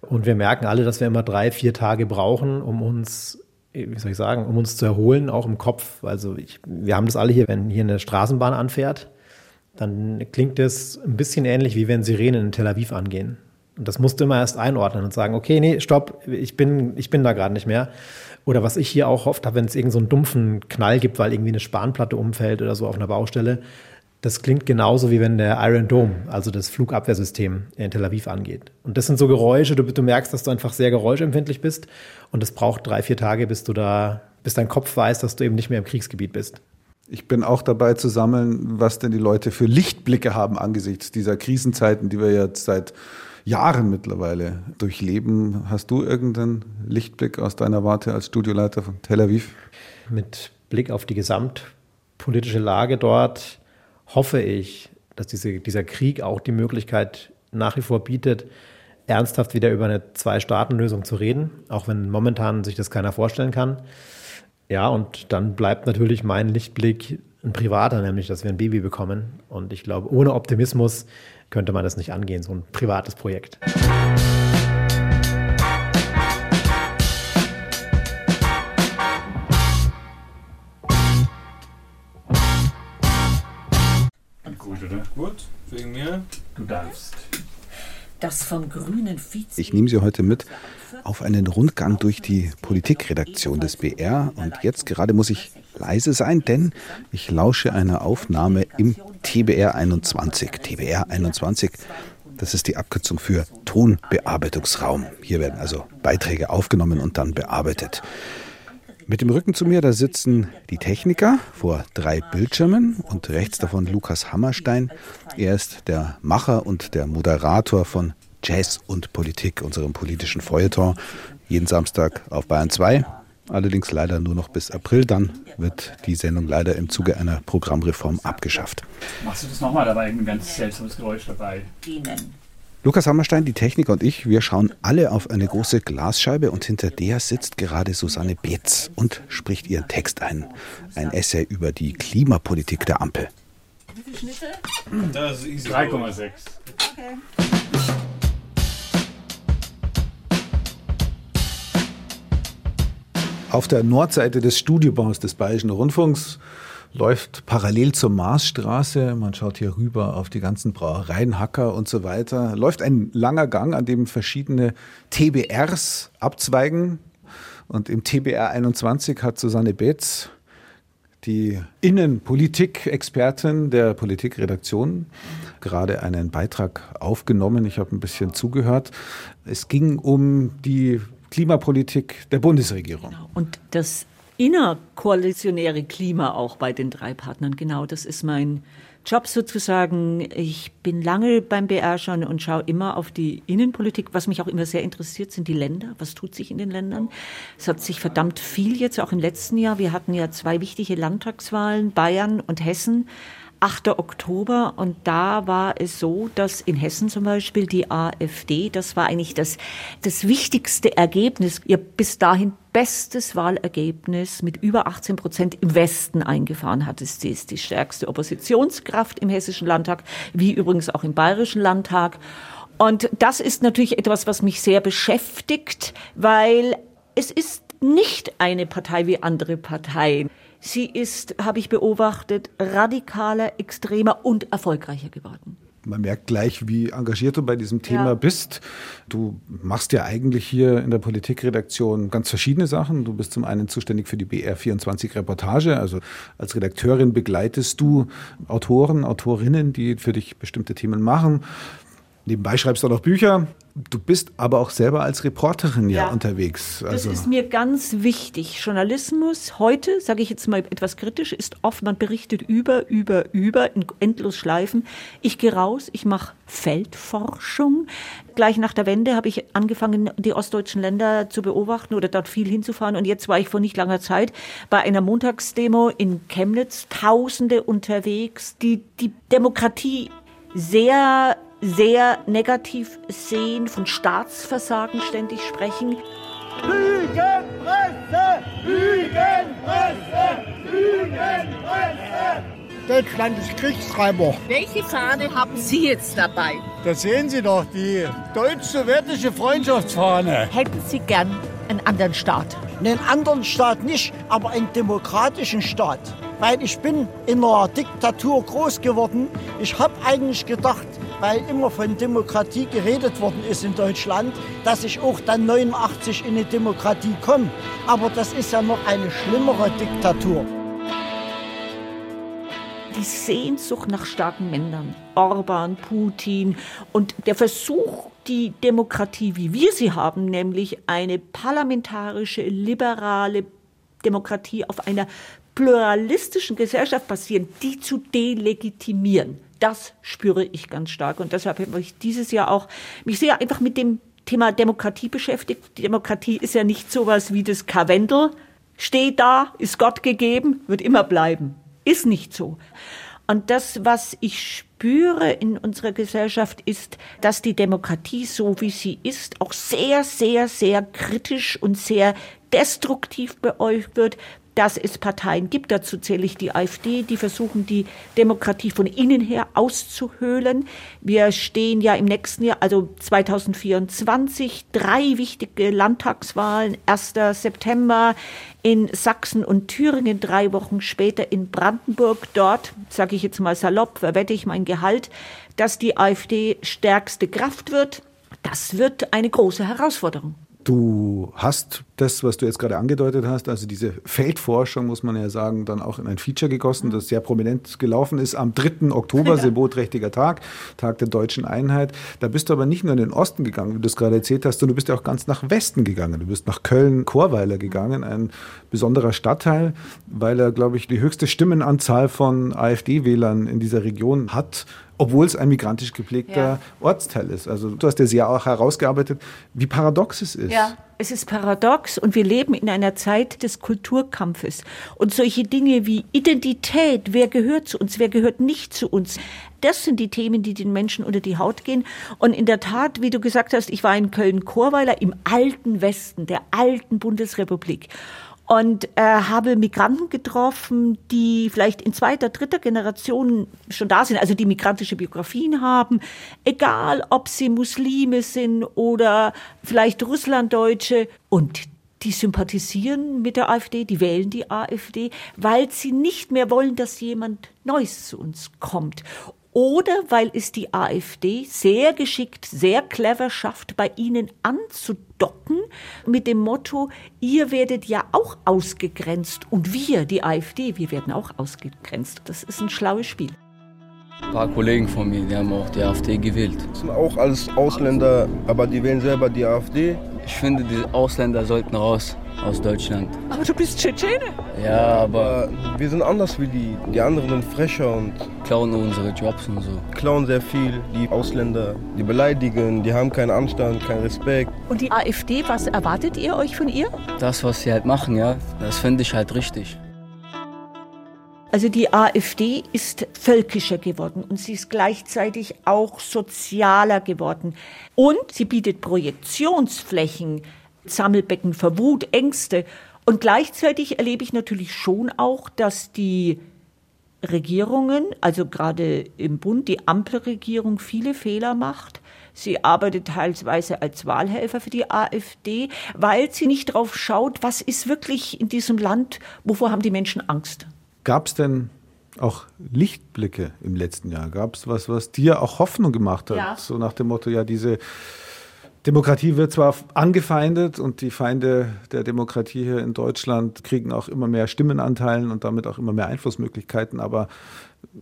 Und wir merken alle, dass wir immer drei, vier Tage brauchen, um uns, wie soll ich sagen, um uns zu erholen, auch im Kopf. Also ich, wir haben das alle hier, wenn hier eine Straßenbahn anfährt, dann klingt es ein bisschen ähnlich, wie wenn Sirenen in Tel Aviv angehen. Und das musst du immer erst einordnen und sagen, okay, nee, stopp, ich bin, ich bin da gerade nicht mehr. Oder was ich hier auch oft habe, wenn es irgendeinen so dumpfen Knall gibt, weil irgendwie eine Spanplatte umfällt oder so auf einer Baustelle, das klingt genauso wie wenn der Iron Dome, also das Flugabwehrsystem in Tel Aviv angeht. Und das sind so Geräusche, du, du merkst, dass du einfach sehr geräuschempfindlich bist. Und es braucht drei, vier Tage, bis du da, bis dein Kopf weiß, dass du eben nicht mehr im Kriegsgebiet bist. Ich bin auch dabei zu sammeln, was denn die Leute für Lichtblicke haben angesichts dieser Krisenzeiten, die wir jetzt seit Jahren mittlerweile durchleben. Hast du irgendeinen Lichtblick aus deiner Warte als Studioleiter von Tel Aviv? Mit Blick auf die gesamtpolitische Lage dort hoffe ich, dass diese, dieser Krieg auch die Möglichkeit nach wie vor bietet, ernsthaft wieder über eine Zwei-Staaten-Lösung zu reden, auch wenn momentan sich das keiner vorstellen kann. Ja, und dann bleibt natürlich mein Lichtblick ein privater, nämlich, dass wir ein Baby bekommen. Und ich glaube, ohne Optimismus könnte man das nicht angehen, so ein privates Projekt. Wegen mir. Du darfst. Das vom grünen Vize. Ich nehme Sie heute mit auf einen Rundgang durch die Politikredaktion des BR. Und jetzt gerade muss ich leise sein, denn ich lausche einer Aufnahme im TBR 21. TBR 21, das ist die Abkürzung für Tonbearbeitungsraum. Hier werden also Beiträge aufgenommen und dann bearbeitet. Mit dem Rücken zu mir, da sitzen die Techniker vor drei Bildschirmen und rechts davon Lukas Hammerstein. Er ist der Macher und der Moderator von Jazz und Politik, unserem politischen Feuilleton. Jeden Samstag auf Bayern 2. Allerdings leider nur noch bis April. Dann wird die Sendung leider im Zuge einer Programmreform abgeschafft. Machst du das nochmal? Da war ein ganz seltsames Geräusch dabei. Ihnen. Lukas Hammerstein, die Techniker und ich, wir schauen alle auf eine große Glasscheibe und hinter der sitzt gerade Susanne Beetz und spricht ihren Text ein. Ein Essay über die Klimapolitik der Ampel. Wie viele Schnitte? 3,6. Okay. Auf der Nordseite des Studiobaus des Bayerischen Rundfunks läuft parallel zur Marsstraße. Man schaut hier rüber auf die ganzen Brauereien, Hacker und so weiter. Läuft ein langer Gang, an dem verschiedene TBRs abzweigen. Und im TBR 21 hat Susanne Betz, die Innenpolitik-Expertin der Politikredaktion, gerade einen Beitrag aufgenommen. Ich habe ein bisschen zugehört. Es ging um die Klimapolitik der Bundesregierung. Genau. Und das innerkoalitionäre Klima auch bei den drei Partnern. Genau, das ist mein Job sozusagen. Ich bin lange beim BR schon und schaue immer auf die Innenpolitik. Was mich auch immer sehr interessiert, sind die Länder. Was tut sich in den Ländern? Es hat sich verdammt viel jetzt auch im letzten Jahr. Wir hatten ja zwei wichtige Landtagswahlen, Bayern und Hessen. 8. Oktober und da war es so, dass in Hessen zum Beispiel die AfD, das war eigentlich das, das wichtigste Ergebnis, ihr bis dahin bestes Wahlergebnis mit über 18 Prozent im Westen eingefahren hat. Sie ist die stärkste Oppositionskraft im Hessischen Landtag, wie übrigens auch im Bayerischen Landtag. Und das ist natürlich etwas, was mich sehr beschäftigt, weil es ist nicht eine Partei wie andere Parteien. Sie ist, habe ich beobachtet, radikaler, extremer und erfolgreicher geworden. Man merkt gleich, wie engagiert du bei diesem Thema ja. bist. Du machst ja eigentlich hier in der Politikredaktion ganz verschiedene Sachen. Du bist zum einen zuständig für die BR24 Reportage. Also als Redakteurin begleitest du Autoren, Autorinnen, die für dich bestimmte Themen machen. Nebenbei schreibst du auch noch Bücher. Du bist aber auch selber als Reporterin ja, ja unterwegs. Also das ist mir ganz wichtig. Journalismus heute, sage ich jetzt mal etwas kritisch, ist oft, man berichtet über, über, über, in endlos Schleifen. Ich gehe raus, ich mache Feldforschung. Gleich nach der Wende habe ich angefangen, die ostdeutschen Länder zu beobachten oder dort viel hinzufahren. Und jetzt war ich vor nicht langer Zeit bei einer Montagsdemo in Chemnitz, Tausende unterwegs, die die Demokratie sehr sehr negativ sehen, von Staatsversagen ständig sprechen. Lügenpresse! Lügenpresse! Lügenpresse! Deutschland ist Kriegstreiber. Welche Fahne haben Sie jetzt dabei? Da sehen Sie doch die deutsch-sowjetische Freundschaftsfahne. Hätten Sie gern einen anderen Staat? Einen anderen Staat nicht, aber einen demokratischen Staat. Weil ich bin in einer Diktatur groß geworden. Ich habe eigentlich gedacht, weil immer von Demokratie geredet worden ist in Deutschland, dass ich auch dann 89 in eine Demokratie komme. Aber das ist ja noch eine schlimmere Diktatur. Die Sehnsucht nach starken Männern, Orban, Putin und der Versuch, die Demokratie, wie wir sie haben, nämlich eine parlamentarische, liberale Demokratie auf einer pluralistischen Gesellschaft basieren, die zu delegitimieren das spüre ich ganz stark. Und deshalb habe ich dieses Jahr auch mich sehr einfach mit dem Thema Demokratie beschäftigt. Die Demokratie ist ja nicht sowas wie das Karwendel. Steht da, ist Gott gegeben, wird immer bleiben. Ist nicht so. Und das, was ich spüre in unserer Gesellschaft, ist, dass die Demokratie, so wie sie ist, auch sehr, sehr, sehr kritisch und sehr destruktiv beäugt wird, dass es Parteien gibt, dazu zähle ich die AfD, die versuchen, die Demokratie von innen her auszuhöhlen. Wir stehen ja im nächsten Jahr, also 2024, drei wichtige Landtagswahlen, 1. September in Sachsen und Thüringen, drei Wochen später in Brandenburg. Dort, sage ich jetzt mal salopp, verwette ich mein Gehalt, dass die AfD stärkste Kraft wird. Das wird eine große Herausforderung. Du hast das, was du jetzt gerade angedeutet hast, also diese Feldforschung, muss man ja sagen, dann auch in ein Feature gegossen, das sehr prominent gelaufen ist am 3. Oktober, Sebotträchtiger Tag, Tag der deutschen Einheit. Da bist du aber nicht nur in den Osten gegangen, wie du es gerade erzählt hast, sondern du bist ja auch ganz nach Westen gegangen. Du bist nach Köln-Chorweiler gegangen, ein besonderer Stadtteil, weil er, glaube ich, die höchste Stimmenanzahl von AfD-Wählern in dieser Region hat obwohl es ein migrantisch geprägter ja. Ortsteil ist. Also du hast ja sehr auch herausgearbeitet, wie paradox es ist. Ja, es ist paradox und wir leben in einer Zeit des Kulturkampfes. Und solche Dinge wie Identität, wer gehört zu uns, wer gehört nicht zu uns, das sind die Themen, die den Menschen unter die Haut gehen. Und in der Tat, wie du gesagt hast, ich war in Köln-Chorweiler im alten Westen der alten Bundesrepublik und äh, habe Migranten getroffen, die vielleicht in zweiter, dritter Generation schon da sind, also die migrantische Biografien haben, egal ob sie Muslime sind oder vielleicht Russlanddeutsche. Und die sympathisieren mit der AfD, die wählen die AfD, weil sie nicht mehr wollen, dass jemand Neues zu uns kommt oder weil es die AfD sehr geschickt, sehr clever schafft, bei ihnen anzudocken mit dem Motto, ihr werdet ja auch ausgegrenzt und wir, die AfD, wir werden auch ausgegrenzt. Das ist ein schlaues Spiel. Ein paar Kollegen von mir, die haben auch die AfD gewählt. Das sind auch alles Ausländer, aber die wählen selber die AfD. Ich finde, die Ausländer sollten raus. Aus Deutschland. Aber du bist Tschetschene. Ja, aber wir sind anders wie die. Die anderen sind frecher und klauen unsere Jobs und so. Klauen sehr viel. Die Ausländer, die beleidigen, die haben keinen Anstand, keinen Respekt. Und die AfD, was erwartet ihr euch von ihr? Das, was sie halt machen, ja, das finde ich halt richtig. Also die AfD ist völkischer geworden und sie ist gleichzeitig auch sozialer geworden. Und sie bietet Projektionsflächen, Sammelbecken für Wut, Ängste. Und gleichzeitig erlebe ich natürlich schon auch, dass die Regierungen, also gerade im Bund, die Ampelregierung viele Fehler macht. Sie arbeitet teilweise als Wahlhelfer für die AfD, weil sie nicht drauf schaut, was ist wirklich in diesem Land, wovor haben die Menschen Angst. Gab es denn auch Lichtblicke im letzten Jahr? Gab es was, was dir auch Hoffnung gemacht hat? Ja. So nach dem Motto, ja, diese Demokratie wird zwar angefeindet und die Feinde der Demokratie hier in Deutschland kriegen auch immer mehr Stimmenanteilen und damit auch immer mehr Einflussmöglichkeiten, aber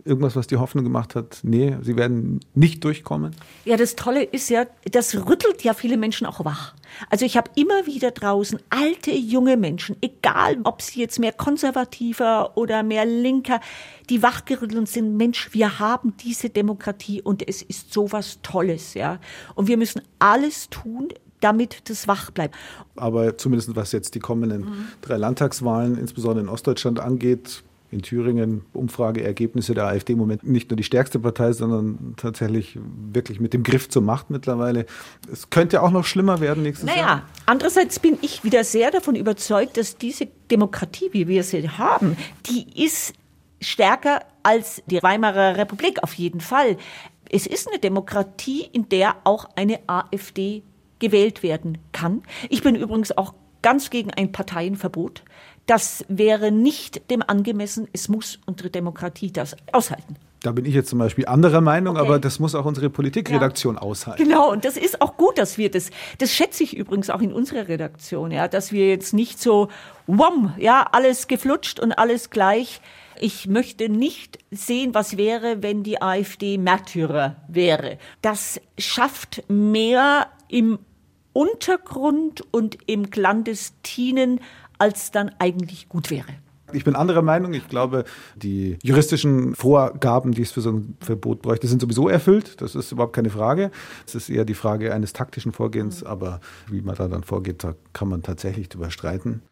irgendwas, was die Hoffnung gemacht hat, nee, sie werden nicht durchkommen? Ja, das Tolle ist ja, das rüttelt ja viele Menschen auch wach. Also ich habe immer wieder draußen alte, junge Menschen, egal ob sie jetzt mehr konservativer oder mehr linker, die wachgerüttelt sind, Mensch, wir haben diese Demokratie und es ist sowas Tolles, ja. Und wir müssen alles tun, damit das wach bleibt. Aber zumindest was jetzt die kommenden mhm. drei Landtagswahlen, insbesondere in Ostdeutschland angeht, in Thüringen Umfrageergebnisse der AfD im Moment nicht nur die stärkste Partei, sondern tatsächlich wirklich mit dem Griff zur Macht mittlerweile. Es könnte auch noch schlimmer werden nächstes naja, Jahr. Naja, andererseits bin ich wieder sehr davon überzeugt, dass diese Demokratie, wie wir sie haben, die ist stärker als die Weimarer Republik auf jeden Fall. Es ist eine Demokratie, in der auch eine AfD gewählt werden kann. Ich bin übrigens auch ganz gegen ein Parteienverbot. Das wäre nicht dem angemessen. Es muss unsere Demokratie das aushalten. Da bin ich jetzt zum Beispiel anderer Meinung, okay. aber das muss auch unsere Politikredaktion ja. aushalten. Genau, und das ist auch gut, dass wir das, das schätze ich übrigens auch in unserer Redaktion, ja, dass wir jetzt nicht so, wom, ja, alles geflutscht und alles gleich. Ich möchte nicht sehen, was wäre, wenn die AfD Märtyrer wäre. Das schafft mehr im Untergrund und im Clandestinen als dann eigentlich gut wäre. Ich bin anderer Meinung. Ich glaube, die juristischen Vorgaben, die es für so ein Verbot bräuchte, sind sowieso erfüllt. Das ist überhaupt keine Frage. Es ist eher die Frage eines taktischen Vorgehens. Mhm. Aber wie man da dann vorgeht, da kann man tatsächlich drüber streiten.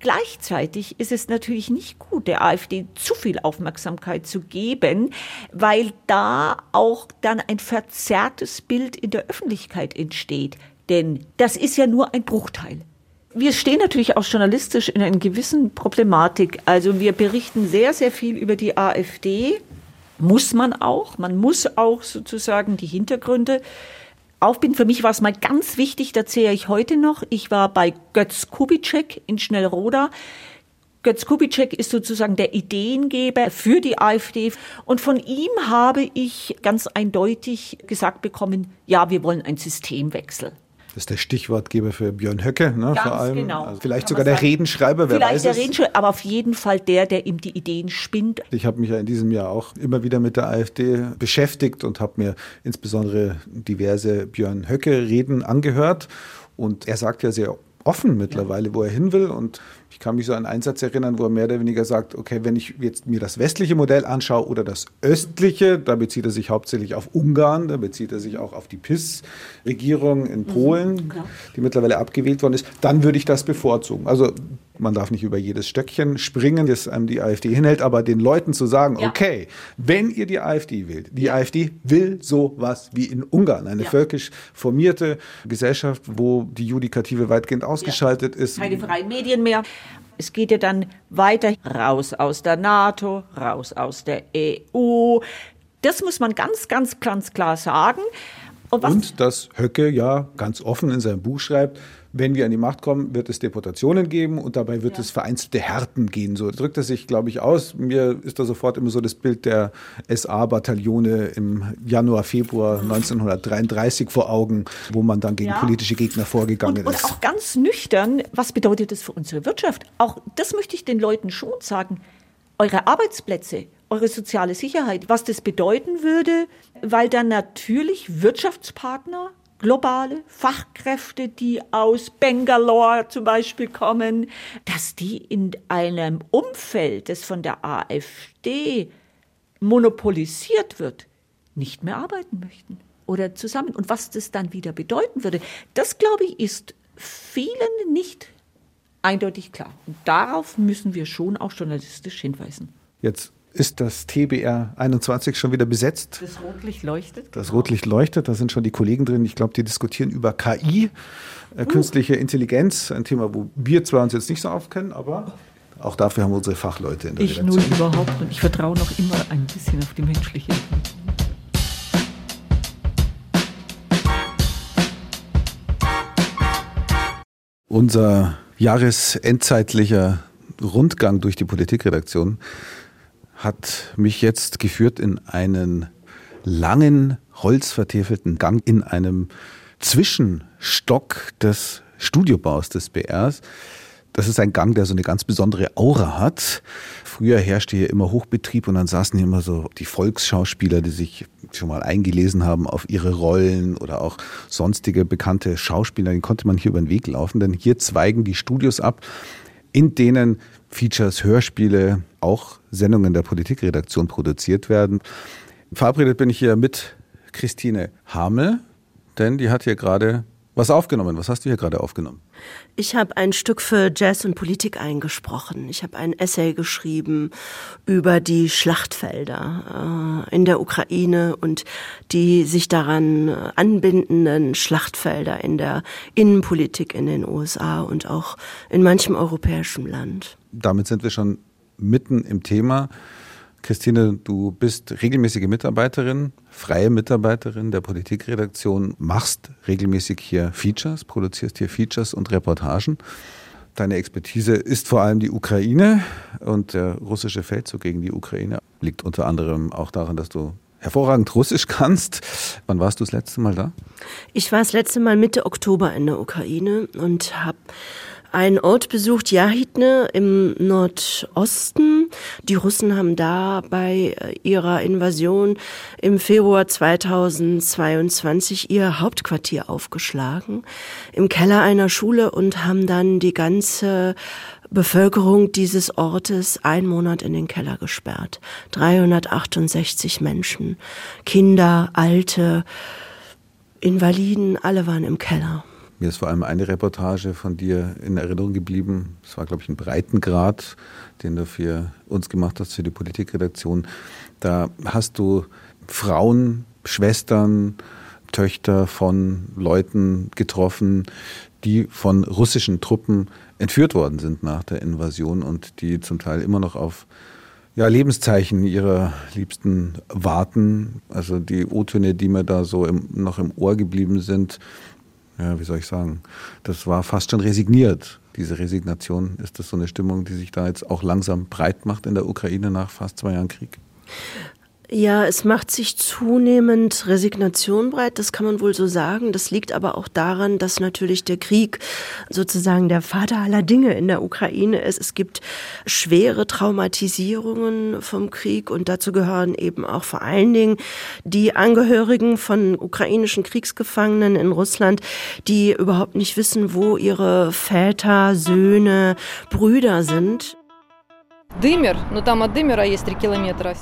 Gleichzeitig ist es natürlich nicht gut, der AfD zu viel Aufmerksamkeit zu geben, weil da auch dann ein verzerrtes Bild in der Öffentlichkeit entsteht. Denn das ist ja nur ein Bruchteil wir stehen natürlich auch journalistisch in einer gewissen Problematik. Also wir berichten sehr, sehr viel über die AfD. Muss man auch. Man muss auch sozusagen die Hintergründe aufbinden. Für mich war es mal ganz wichtig, da zähle ich heute noch. Ich war bei Götz Kubitschek in Schnellroda. Götz Kubitschek ist sozusagen der Ideengeber für die AfD. Und von ihm habe ich ganz eindeutig gesagt bekommen, ja, wir wollen einen Systemwechsel. Das ist der Stichwortgeber für Björn Höcke, ne, vor allem. Genau. Also vielleicht sogar der Redenschreiber, wer vielleicht weiß der Redenschreiber, aber auf jeden Fall der, der ihm die Ideen spinnt. Ich habe mich ja in diesem Jahr auch immer wieder mit der AfD beschäftigt und habe mir insbesondere diverse Björn Höcke-Reden angehört. Und er sagt ja sehr offen mittlerweile, ja. wo er hin will. Und ich kann mich so an einen Einsatz erinnern, wo er mehr oder weniger sagt, okay, wenn ich jetzt mir das westliche Modell anschaue oder das östliche, da bezieht er sich hauptsächlich auf Ungarn, da bezieht er sich auch auf die PIS-Regierung in mhm, Polen, mhm, die mittlerweile abgewählt worden ist, dann würde ich das bevorzugen. Also man darf nicht über jedes Stöckchen springen, das einem die AfD hinhält, aber den Leuten zu sagen, ja. okay, wenn ihr die AfD wählt, die ja. AfD will sowas wie in Ungarn, eine ja. völkisch formierte Gesellschaft, wo die Judikative weitgehend ausgeschaltet ist. Keine freien Medien mehr. Es geht ja dann weiter raus aus der NATO, raus aus der EU. Das muss man ganz, ganz, ganz klar sagen. Und, Und dass Höcke ja ganz offen in seinem Buch schreibt, wenn wir an die Macht kommen, wird es Deportationen geben und dabei wird ja. es vereinzelte Härten gehen. So drückt er sich, glaube ich, aus. Mir ist da sofort immer so das Bild der SA-Bataillone im Januar, Februar 1933 vor Augen, wo man dann gegen ja. politische Gegner vorgegangen und, ist. Und auch ganz nüchtern, was bedeutet das für unsere Wirtschaft? Auch das möchte ich den Leuten schon sagen. Eure Arbeitsplätze, eure soziale Sicherheit, was das bedeuten würde, weil dann natürlich Wirtschaftspartner globale Fachkräfte, die aus Bangalore zum Beispiel kommen, dass die in einem Umfeld, das von der AfD monopolisiert wird, nicht mehr arbeiten möchten oder zusammen. Und was das dann wieder bedeuten würde, das glaube ich ist vielen nicht eindeutig klar. Und darauf müssen wir schon auch journalistisch hinweisen. Jetzt ist das TBR 21 schon wieder besetzt. Das Rotlicht leuchtet. Das Rotlicht leuchtet, da sind schon die Kollegen drin. Ich glaube, die diskutieren über KI, äh, uh. künstliche Intelligenz, ein Thema, wo wir zwar uns jetzt nicht so aufkennen, aber auch dafür haben wir unsere Fachleute in der Ich Redaktion. null überhaupt und ich vertraue noch immer ein bisschen auf die menschliche. Unser jahresendzeitlicher Rundgang durch die Politikredaktion hat mich jetzt geführt in einen langen, holzvertäfelten Gang in einem Zwischenstock des Studiobaus des BRs. Das ist ein Gang, der so eine ganz besondere Aura hat. Früher herrschte hier immer Hochbetrieb und dann saßen hier immer so die Volksschauspieler, die sich schon mal eingelesen haben auf ihre Rollen oder auch sonstige bekannte Schauspieler. Den konnte man hier über den Weg laufen, denn hier zweigen die Studios ab, in denen Features, Hörspiele, auch Sendungen der Politikredaktion produziert werden. Verabredet bin ich hier mit Christine Hamel, denn die hat hier gerade was aufgenommen. Was hast du hier gerade aufgenommen? Ich habe ein Stück für Jazz und Politik eingesprochen. Ich habe ein Essay geschrieben über die Schlachtfelder äh, in der Ukraine und die sich daran äh, anbindenden Schlachtfelder in der Innenpolitik in den USA und auch in manchem europäischen Land. Damit sind wir schon mitten im Thema. Christine, du bist regelmäßige Mitarbeiterin, freie Mitarbeiterin der Politikredaktion, machst regelmäßig hier Features, produzierst hier Features und Reportagen. Deine Expertise ist vor allem die Ukraine und der russische Feldzug gegen die Ukraine liegt unter anderem auch daran, dass du hervorragend Russisch kannst. Wann warst du das letzte Mal da? Ich war das letzte Mal Mitte Oktober in der Ukraine und habe einen Ort besucht, Jahidne im Nordosten. Die Russen haben da bei äh, ihrer Invasion im Februar 2022 ihr Hauptquartier aufgeschlagen, im Keller einer Schule und haben dann die ganze Bevölkerung dieses Ortes einen Monat in den Keller gesperrt. 368 Menschen, Kinder, Alte, Invaliden, alle waren im Keller. Mir ist vor allem eine Reportage von dir in Erinnerung geblieben. Es war, glaube ich, ein Breitengrad, den du für uns gemacht hast, für die Politikredaktion. Da hast du Frauen, Schwestern, Töchter von Leuten getroffen, die von russischen Truppen entführt worden sind nach der Invasion und die zum Teil immer noch auf ja, Lebenszeichen ihrer Liebsten warten. Also die O-Töne, die mir da so im, noch im Ohr geblieben sind, ja, wie soll ich sagen, das war fast schon resigniert. Diese Resignation, ist das so eine Stimmung, die sich da jetzt auch langsam breit macht in der Ukraine nach fast zwei Jahren Krieg? Ja, es macht sich zunehmend Resignation breit, das kann man wohl so sagen. Das liegt aber auch daran, dass natürlich der Krieg sozusagen der Vater aller Dinge in der Ukraine ist. Es gibt schwere Traumatisierungen vom Krieg und dazu gehören eben auch vor allen Dingen die Angehörigen von ukrainischen Kriegsgefangenen in Russland, die überhaupt nicht wissen, wo ihre Väter, Söhne, Brüder sind.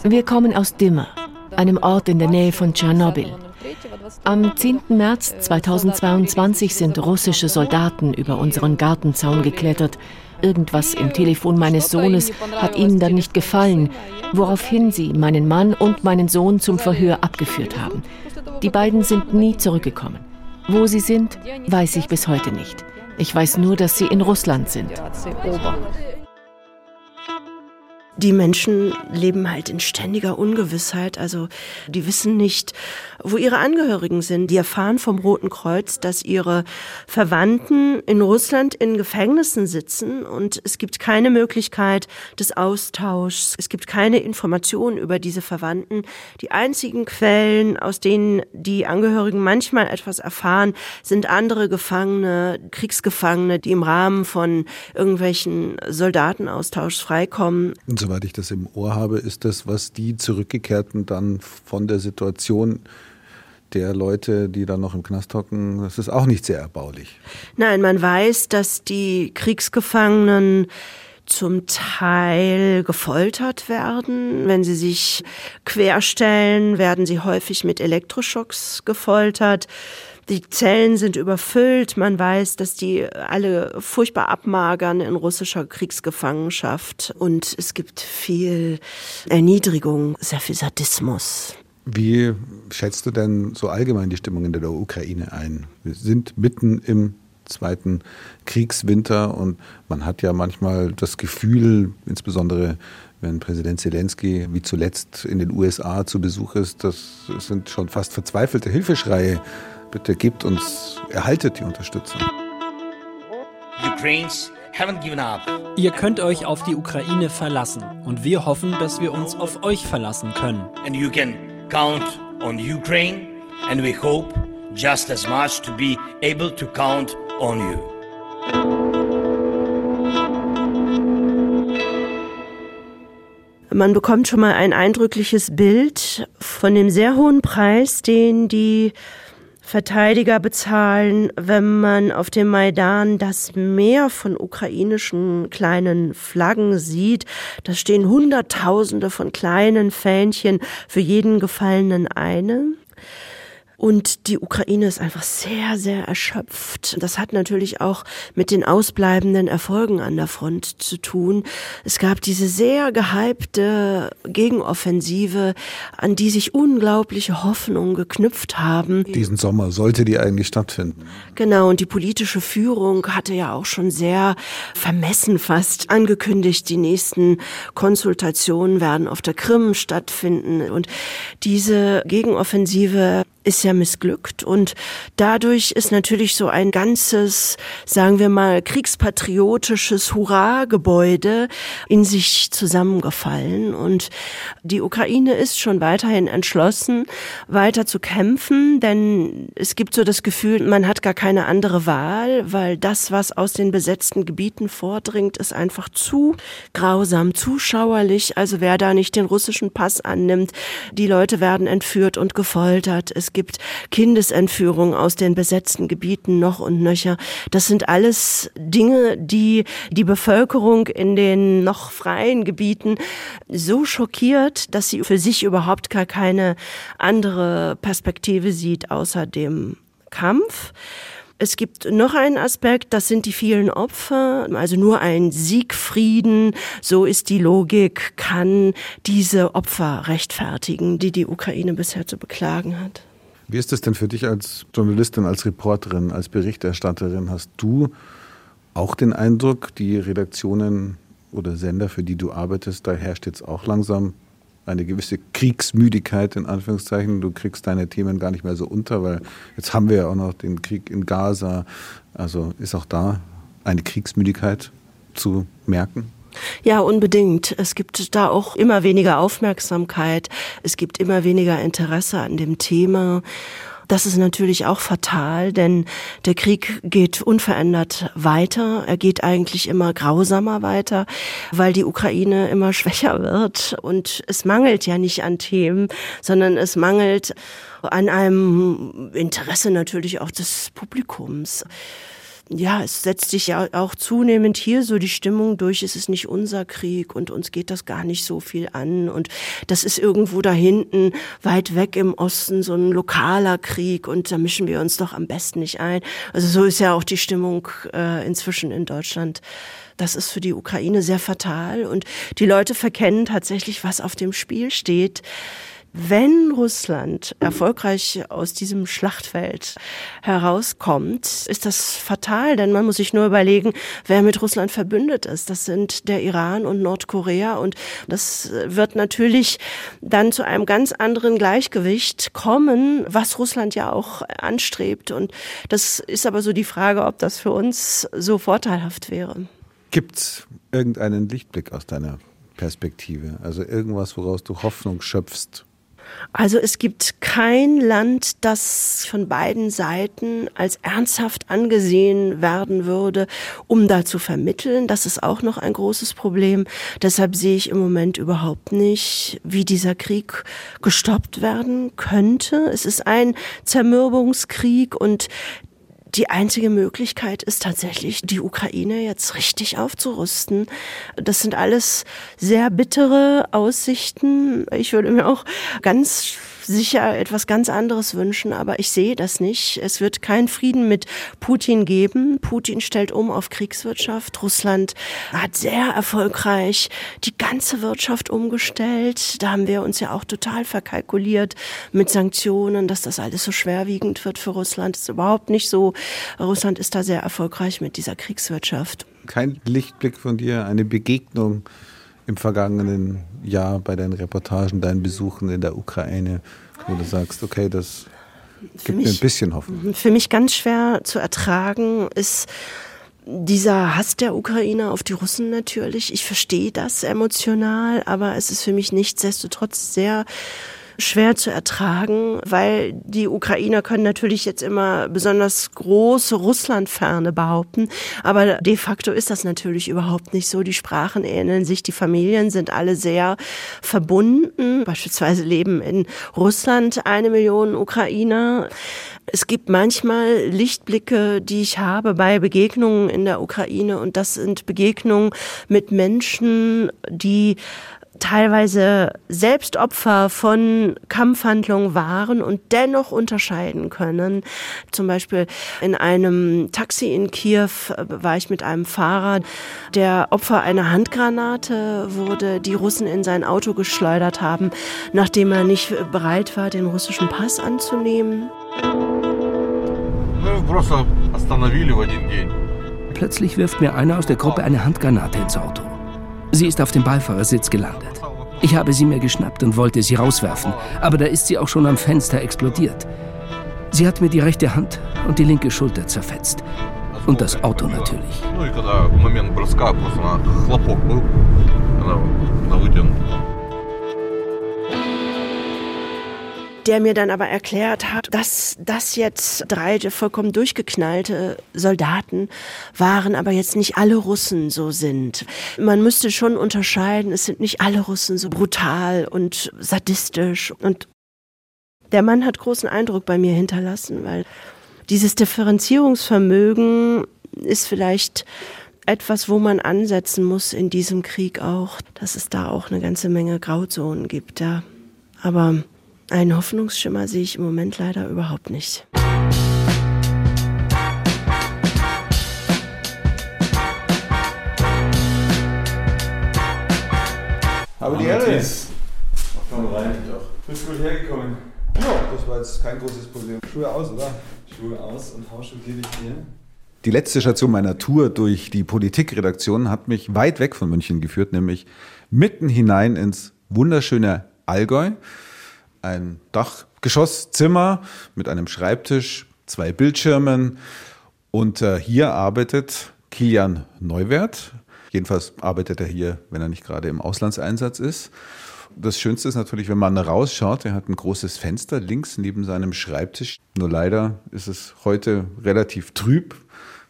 Wir kommen aus Dimmer, einem Ort in der Nähe von Tschernobyl. Am 10. März 2022 sind russische Soldaten über unseren Gartenzaun geklettert. Irgendwas im Telefon meines Sohnes hat ihnen dann nicht gefallen, woraufhin sie meinen Mann und meinen Sohn zum Verhör abgeführt haben. Die beiden sind nie zurückgekommen. Wo sie sind, weiß ich bis heute nicht. Ich weiß nur, dass sie in Russland sind. Die Menschen leben halt in ständiger Ungewissheit. Also die wissen nicht, wo ihre Angehörigen sind. Die erfahren vom Roten Kreuz, dass ihre Verwandten in Russland in Gefängnissen sitzen und es gibt keine Möglichkeit des Austauschs. Es gibt keine Informationen über diese Verwandten. Die einzigen Quellen, aus denen die Angehörigen manchmal etwas erfahren, sind andere Gefangene, Kriegsgefangene, die im Rahmen von irgendwelchen Soldatenaustauschs freikommen. Soweit ich das im Ohr habe, ist das, was die Zurückgekehrten dann von der Situation der Leute, die da noch im Knast hocken, das ist auch nicht sehr erbaulich. Nein, man weiß, dass die Kriegsgefangenen zum Teil gefoltert werden. Wenn sie sich querstellen, werden sie häufig mit Elektroschocks gefoltert. Die Zellen sind überfüllt. Man weiß, dass die alle furchtbar abmagern in russischer Kriegsgefangenschaft. Und es gibt viel Erniedrigung, sehr viel Sadismus. Wie schätzt du denn so allgemein die Stimmung in der Ukraine ein? Wir sind mitten im zweiten Kriegswinter und man hat ja manchmal das Gefühl, insbesondere wenn Präsident Zelensky wie zuletzt in den USA zu Besuch ist, das sind schon fast verzweifelte Hilfeschreie. Bitte gebt uns, erhaltet die Unterstützung. Ihr könnt euch auf die Ukraine verlassen und wir hoffen, dass wir uns auf euch verlassen können. And you can count on Ukraine and we hope just as much to be able to count on you. Man bekommt schon mal ein eindrückliches Bild von dem sehr hohen Preis, den die Verteidiger bezahlen, wenn man auf dem Maidan das Meer von ukrainischen kleinen Flaggen sieht. Da stehen Hunderttausende von kleinen Fähnchen, für jeden Gefallenen eine. Und die Ukraine ist einfach sehr, sehr erschöpft. Das hat natürlich auch mit den ausbleibenden Erfolgen an der Front zu tun. Es gab diese sehr gehypte Gegenoffensive, an die sich unglaubliche Hoffnungen geknüpft haben. Diesen Sommer sollte die eigentlich stattfinden. Genau, und die politische Führung hatte ja auch schon sehr vermessen fast angekündigt, die nächsten Konsultationen werden auf der Krim stattfinden. Und diese Gegenoffensive ist ja missglückt und dadurch ist natürlich so ein ganzes, sagen wir mal, kriegspatriotisches Hurra-Gebäude in sich zusammengefallen und die Ukraine ist schon weiterhin entschlossen, weiter zu kämpfen, denn es gibt so das Gefühl, man hat gar keine andere Wahl, weil das, was aus den besetzten Gebieten vordringt, ist einfach zu grausam, zuschauerlich. Also wer da nicht den russischen Pass annimmt, die Leute werden entführt und gefoltert. Es gibt Kindesentführung aus den besetzten Gebieten noch und nöcher. Das sind alles Dinge, die die Bevölkerung in den noch freien Gebieten so schockiert, dass sie für sich überhaupt gar keine andere Perspektive sieht außer dem Kampf. Es gibt noch einen Aspekt, das sind die vielen Opfer. Also nur ein Siegfrieden, so ist die Logik, kann diese Opfer rechtfertigen, die die Ukraine bisher zu beklagen hat. Wie ist es denn für dich als Journalistin, als Reporterin, als Berichterstatterin? Hast du auch den Eindruck, die Redaktionen oder Sender, für die du arbeitest, da herrscht jetzt auch langsam eine gewisse Kriegsmüdigkeit in Anführungszeichen. Du kriegst deine Themen gar nicht mehr so unter, weil jetzt haben wir ja auch noch den Krieg in Gaza. Also ist auch da eine Kriegsmüdigkeit zu merken? Ja, unbedingt. Es gibt da auch immer weniger Aufmerksamkeit. Es gibt immer weniger Interesse an dem Thema. Das ist natürlich auch fatal, denn der Krieg geht unverändert weiter. Er geht eigentlich immer grausamer weiter, weil die Ukraine immer schwächer wird. Und es mangelt ja nicht an Themen, sondern es mangelt an einem Interesse natürlich auch des Publikums ja, es setzt sich ja auch zunehmend hier so die Stimmung durch, es ist nicht unser Krieg und uns geht das gar nicht so viel an und das ist irgendwo da hinten, weit weg im Osten, so ein lokaler Krieg und da mischen wir uns doch am besten nicht ein. Also so ist ja auch die Stimmung äh, inzwischen in Deutschland. Das ist für die Ukraine sehr fatal und die Leute verkennen tatsächlich, was auf dem Spiel steht. Wenn Russland erfolgreich aus diesem Schlachtfeld herauskommt, ist das fatal, denn man muss sich nur überlegen, wer mit Russland verbündet ist. Das sind der Iran und Nordkorea und das wird natürlich dann zu einem ganz anderen Gleichgewicht kommen, was Russland ja auch anstrebt. Und das ist aber so die Frage, ob das für uns so vorteilhaft wäre. Gibt es irgendeinen Lichtblick aus deiner Perspektive? Also irgendwas, woraus du Hoffnung schöpfst? Also es gibt kein Land, das von beiden Seiten als ernsthaft angesehen werden würde, um da zu vermitteln. Das ist auch noch ein großes Problem. Deshalb sehe ich im Moment überhaupt nicht, wie dieser Krieg gestoppt werden könnte. Es ist ein Zermürbungskrieg und die einzige Möglichkeit ist tatsächlich, die Ukraine jetzt richtig aufzurüsten. Das sind alles sehr bittere Aussichten. Ich würde mir auch ganz sicher etwas ganz anderes wünschen, aber ich sehe das nicht. Es wird keinen Frieden mit Putin geben. Putin stellt um auf Kriegswirtschaft. Russland hat sehr erfolgreich die ganze Wirtschaft umgestellt. Da haben wir uns ja auch total verkalkuliert mit Sanktionen, dass das alles so schwerwiegend wird für Russland. Das ist überhaupt nicht so. Russland ist da sehr erfolgreich mit dieser Kriegswirtschaft. Kein Lichtblick von dir, eine Begegnung im vergangenen Jahr bei deinen Reportagen, deinen Besuchen in der Ukraine, wo du sagst, okay, das gibt mich, mir ein bisschen Hoffnung? Für mich ganz schwer zu ertragen ist dieser Hass der Ukraine auf die Russen natürlich. Ich verstehe das emotional, aber es ist für mich nichtsdestotrotz sehr schwer zu ertragen, weil die Ukrainer können natürlich jetzt immer besonders große Russlandferne behaupten, aber de facto ist das natürlich überhaupt nicht so. Die Sprachen ähneln sich, die Familien sind alle sehr verbunden. Beispielsweise leben in Russland eine Million Ukrainer. Es gibt manchmal Lichtblicke, die ich habe bei Begegnungen in der Ukraine und das sind Begegnungen mit Menschen, die teilweise selbst Opfer von Kampfhandlungen waren und dennoch unterscheiden können. Zum Beispiel in einem Taxi in Kiew war ich mit einem Fahrer, der Opfer einer Handgranate wurde, die Russen in sein Auto geschleudert haben, nachdem er nicht bereit war, den russischen Pass anzunehmen. Plötzlich wirft mir einer aus der Gruppe eine Handgranate ins Auto. Sie ist auf dem Beifahrersitz gelandet. Ich habe sie mir geschnappt und wollte sie rauswerfen, aber da ist sie auch schon am Fenster explodiert. Sie hat mir die rechte Hand und die linke Schulter zerfetzt. Und das Auto natürlich. Der mir dann aber erklärt hat, dass das jetzt drei vollkommen durchgeknallte Soldaten waren, aber jetzt nicht alle Russen so sind. Man müsste schon unterscheiden, es sind nicht alle Russen so brutal und sadistisch. Und der Mann hat großen Eindruck bei mir hinterlassen, weil dieses Differenzierungsvermögen ist vielleicht etwas, wo man ansetzen muss in diesem Krieg auch, dass es da auch eine ganze Menge Grauzonen gibt, ja. Aber einen Hoffnungsschimmer sehe ich im Moment leider überhaupt nicht. Aber die Ehre. Komm rein. Bist gut hergekommen. Ja, das war jetzt kein großes Problem. Schuhe aus, oder? Schuhe aus und Hausschuhe gebe ich dir. Die letzte Station meiner Tour durch die Politikredaktion hat mich weit weg von München geführt, nämlich mitten hinein ins wunderschöne Allgäu ein Dachgeschosszimmer mit einem Schreibtisch, zwei Bildschirmen. Und äh, hier arbeitet Kilian Neuwert. Jedenfalls arbeitet er hier, wenn er nicht gerade im Auslandseinsatz ist. Das Schönste ist natürlich, wenn man rausschaut, er hat ein großes Fenster links neben seinem Schreibtisch. Nur leider ist es heute relativ trüb.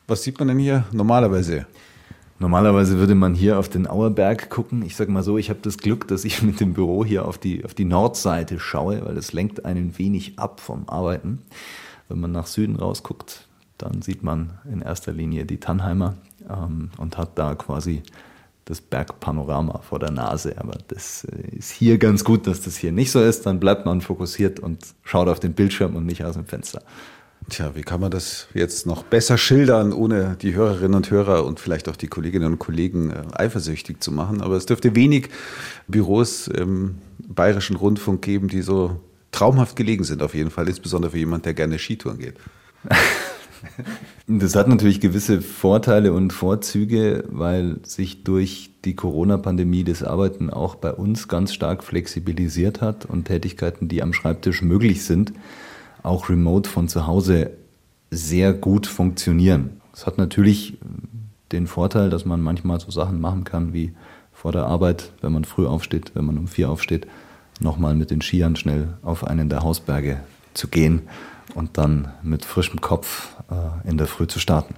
Was sieht man denn hier normalerweise? Normalerweise würde man hier auf den Auerberg gucken. Ich sage mal so, ich habe das Glück, dass ich mit dem Büro hier auf die, auf die Nordseite schaue, weil das lenkt einen wenig ab vom Arbeiten. Wenn man nach Süden rausguckt, dann sieht man in erster Linie die Tannheimer ähm, und hat da quasi das Bergpanorama vor der Nase. Aber das äh, ist hier ganz gut, dass das hier nicht so ist. Dann bleibt man fokussiert und schaut auf den Bildschirm und nicht aus dem Fenster. Tja, wie kann man das jetzt noch besser schildern, ohne die Hörerinnen und Hörer und vielleicht auch die Kolleginnen und Kollegen äh, eifersüchtig zu machen? Aber es dürfte wenig Büros im Bayerischen Rundfunk geben, die so traumhaft gelegen sind, auf jeden Fall, insbesondere für jemand, der gerne Skitouren geht. Das hat natürlich gewisse Vorteile und Vorzüge, weil sich durch die Corona-Pandemie das Arbeiten auch bei uns ganz stark flexibilisiert hat und Tätigkeiten, die am Schreibtisch möglich sind, auch remote von zu Hause sehr gut funktionieren. Es hat natürlich den Vorteil, dass man manchmal so Sachen machen kann wie vor der Arbeit, wenn man früh aufsteht, wenn man um vier aufsteht, nochmal mit den Skiern schnell auf einen der Hausberge zu gehen und dann mit frischem Kopf äh, in der Früh zu starten.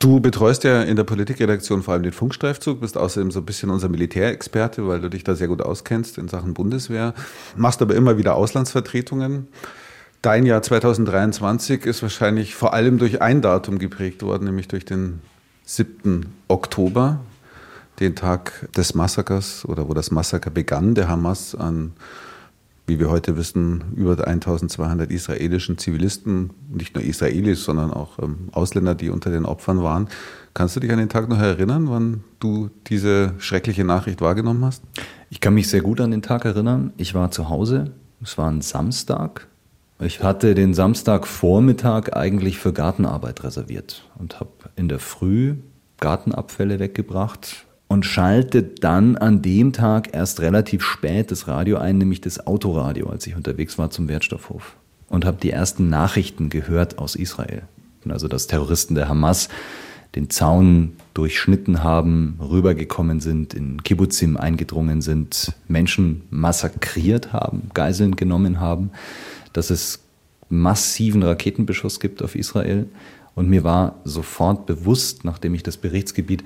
Du betreust ja in der Politikredaktion vor allem den Funkstreifzug, bist außerdem so ein bisschen unser Militärexperte, weil du dich da sehr gut auskennst in Sachen Bundeswehr, machst aber immer wieder Auslandsvertretungen. Dein Jahr 2023 ist wahrscheinlich vor allem durch ein Datum geprägt worden, nämlich durch den 7. Oktober, den Tag des Massakers oder wo das Massaker begann, der Hamas an wie wir heute wissen, über 1200 israelischen Zivilisten, nicht nur Israelis, sondern auch ähm, Ausländer, die unter den Opfern waren. Kannst du dich an den Tag noch erinnern, wann du diese schreckliche Nachricht wahrgenommen hast? Ich kann mich sehr gut an den Tag erinnern. Ich war zu Hause. Es war ein Samstag. Ich hatte den Samstagvormittag eigentlich für Gartenarbeit reserviert und habe in der Früh Gartenabfälle weggebracht, und schaltet dann an dem Tag erst relativ spät das Radio ein, nämlich das Autoradio, als ich unterwegs war zum Wertstoffhof und habe die ersten Nachrichten gehört aus Israel. Also dass Terroristen der Hamas den Zaun durchschnitten haben, rübergekommen sind, in Kibbutzim eingedrungen sind, Menschen massakriert haben, Geiseln genommen haben, dass es massiven Raketenbeschuss gibt auf Israel. Und mir war sofort bewusst, nachdem ich das Berichtsgebiet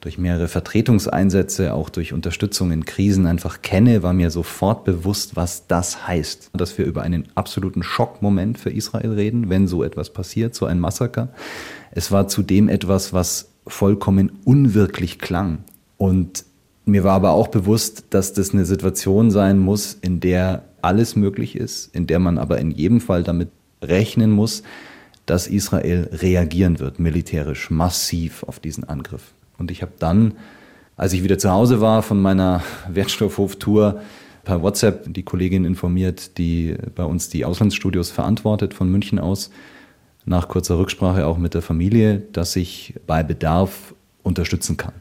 durch mehrere Vertretungseinsätze, auch durch Unterstützung in Krisen einfach kenne, war mir sofort bewusst, was das heißt. Dass wir über einen absoluten Schockmoment für Israel reden, wenn so etwas passiert, so ein Massaker. Es war zudem etwas, was vollkommen unwirklich klang. Und mir war aber auch bewusst, dass das eine Situation sein muss, in der alles möglich ist, in der man aber in jedem Fall damit rechnen muss, dass Israel reagieren wird, militärisch, massiv auf diesen Angriff. Und ich habe dann, als ich wieder zu Hause war von meiner Wertstoffhof-Tour, per WhatsApp die Kollegin informiert, die bei uns die Auslandsstudios verantwortet von München aus, nach kurzer Rücksprache auch mit der Familie, dass ich bei Bedarf unterstützen kann.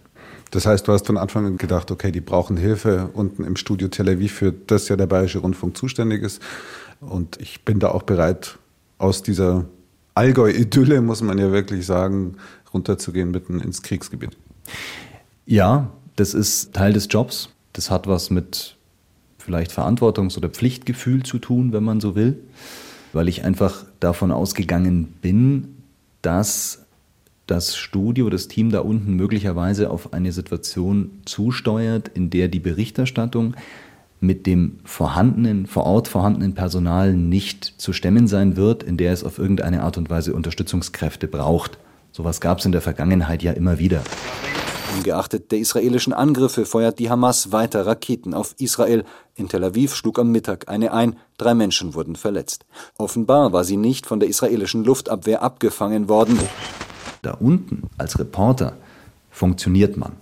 Das heißt, du hast von Anfang an gedacht, okay, die brauchen Hilfe unten im Studio Tel Aviv, für das ja der Bayerische Rundfunk zuständig ist. Und ich bin da auch bereit, aus dieser Allgäu-Idylle, muss man ja wirklich sagen, runterzugehen mitten ins Kriegsgebiet. Ja, das ist Teil des Jobs. Das hat was mit vielleicht Verantwortungs- oder Pflichtgefühl zu tun, wenn man so will, weil ich einfach davon ausgegangen bin, dass das Studio, das Team da unten möglicherweise auf eine Situation zusteuert, in der die Berichterstattung mit dem vorhandenen, vor Ort vorhandenen Personal nicht zu stemmen sein wird, in der es auf irgendeine Art und Weise Unterstützungskräfte braucht. Sowas gab es in der Vergangenheit ja immer wieder. Ungeachtet der israelischen Angriffe feuert die Hamas weiter Raketen auf Israel. In Tel Aviv schlug am Mittag eine ein, drei Menschen wurden verletzt. Offenbar war sie nicht von der israelischen Luftabwehr abgefangen worden. Da unten als Reporter funktioniert man.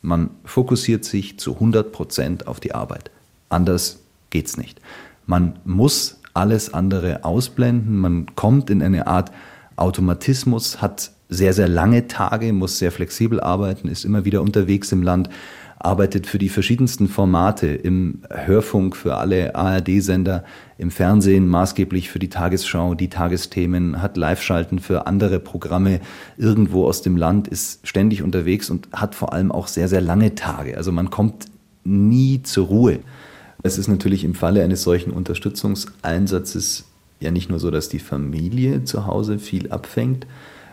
Man fokussiert sich zu 100 Prozent auf die Arbeit. Anders geht's nicht. Man muss alles andere ausblenden. Man kommt in eine Art Automatismus, hat sehr, sehr lange Tage, muss sehr flexibel arbeiten, ist immer wieder unterwegs im Land, arbeitet für die verschiedensten Formate im Hörfunk für alle ARD-Sender, im Fernsehen maßgeblich für die Tagesschau, die Tagesthemen, hat Live-Schalten für andere Programme irgendwo aus dem Land, ist ständig unterwegs und hat vor allem auch sehr, sehr lange Tage. Also man kommt nie zur Ruhe. Es ist natürlich im Falle eines solchen Unterstützungseinsatzes ja nicht nur so, dass die Familie zu Hause viel abfängt,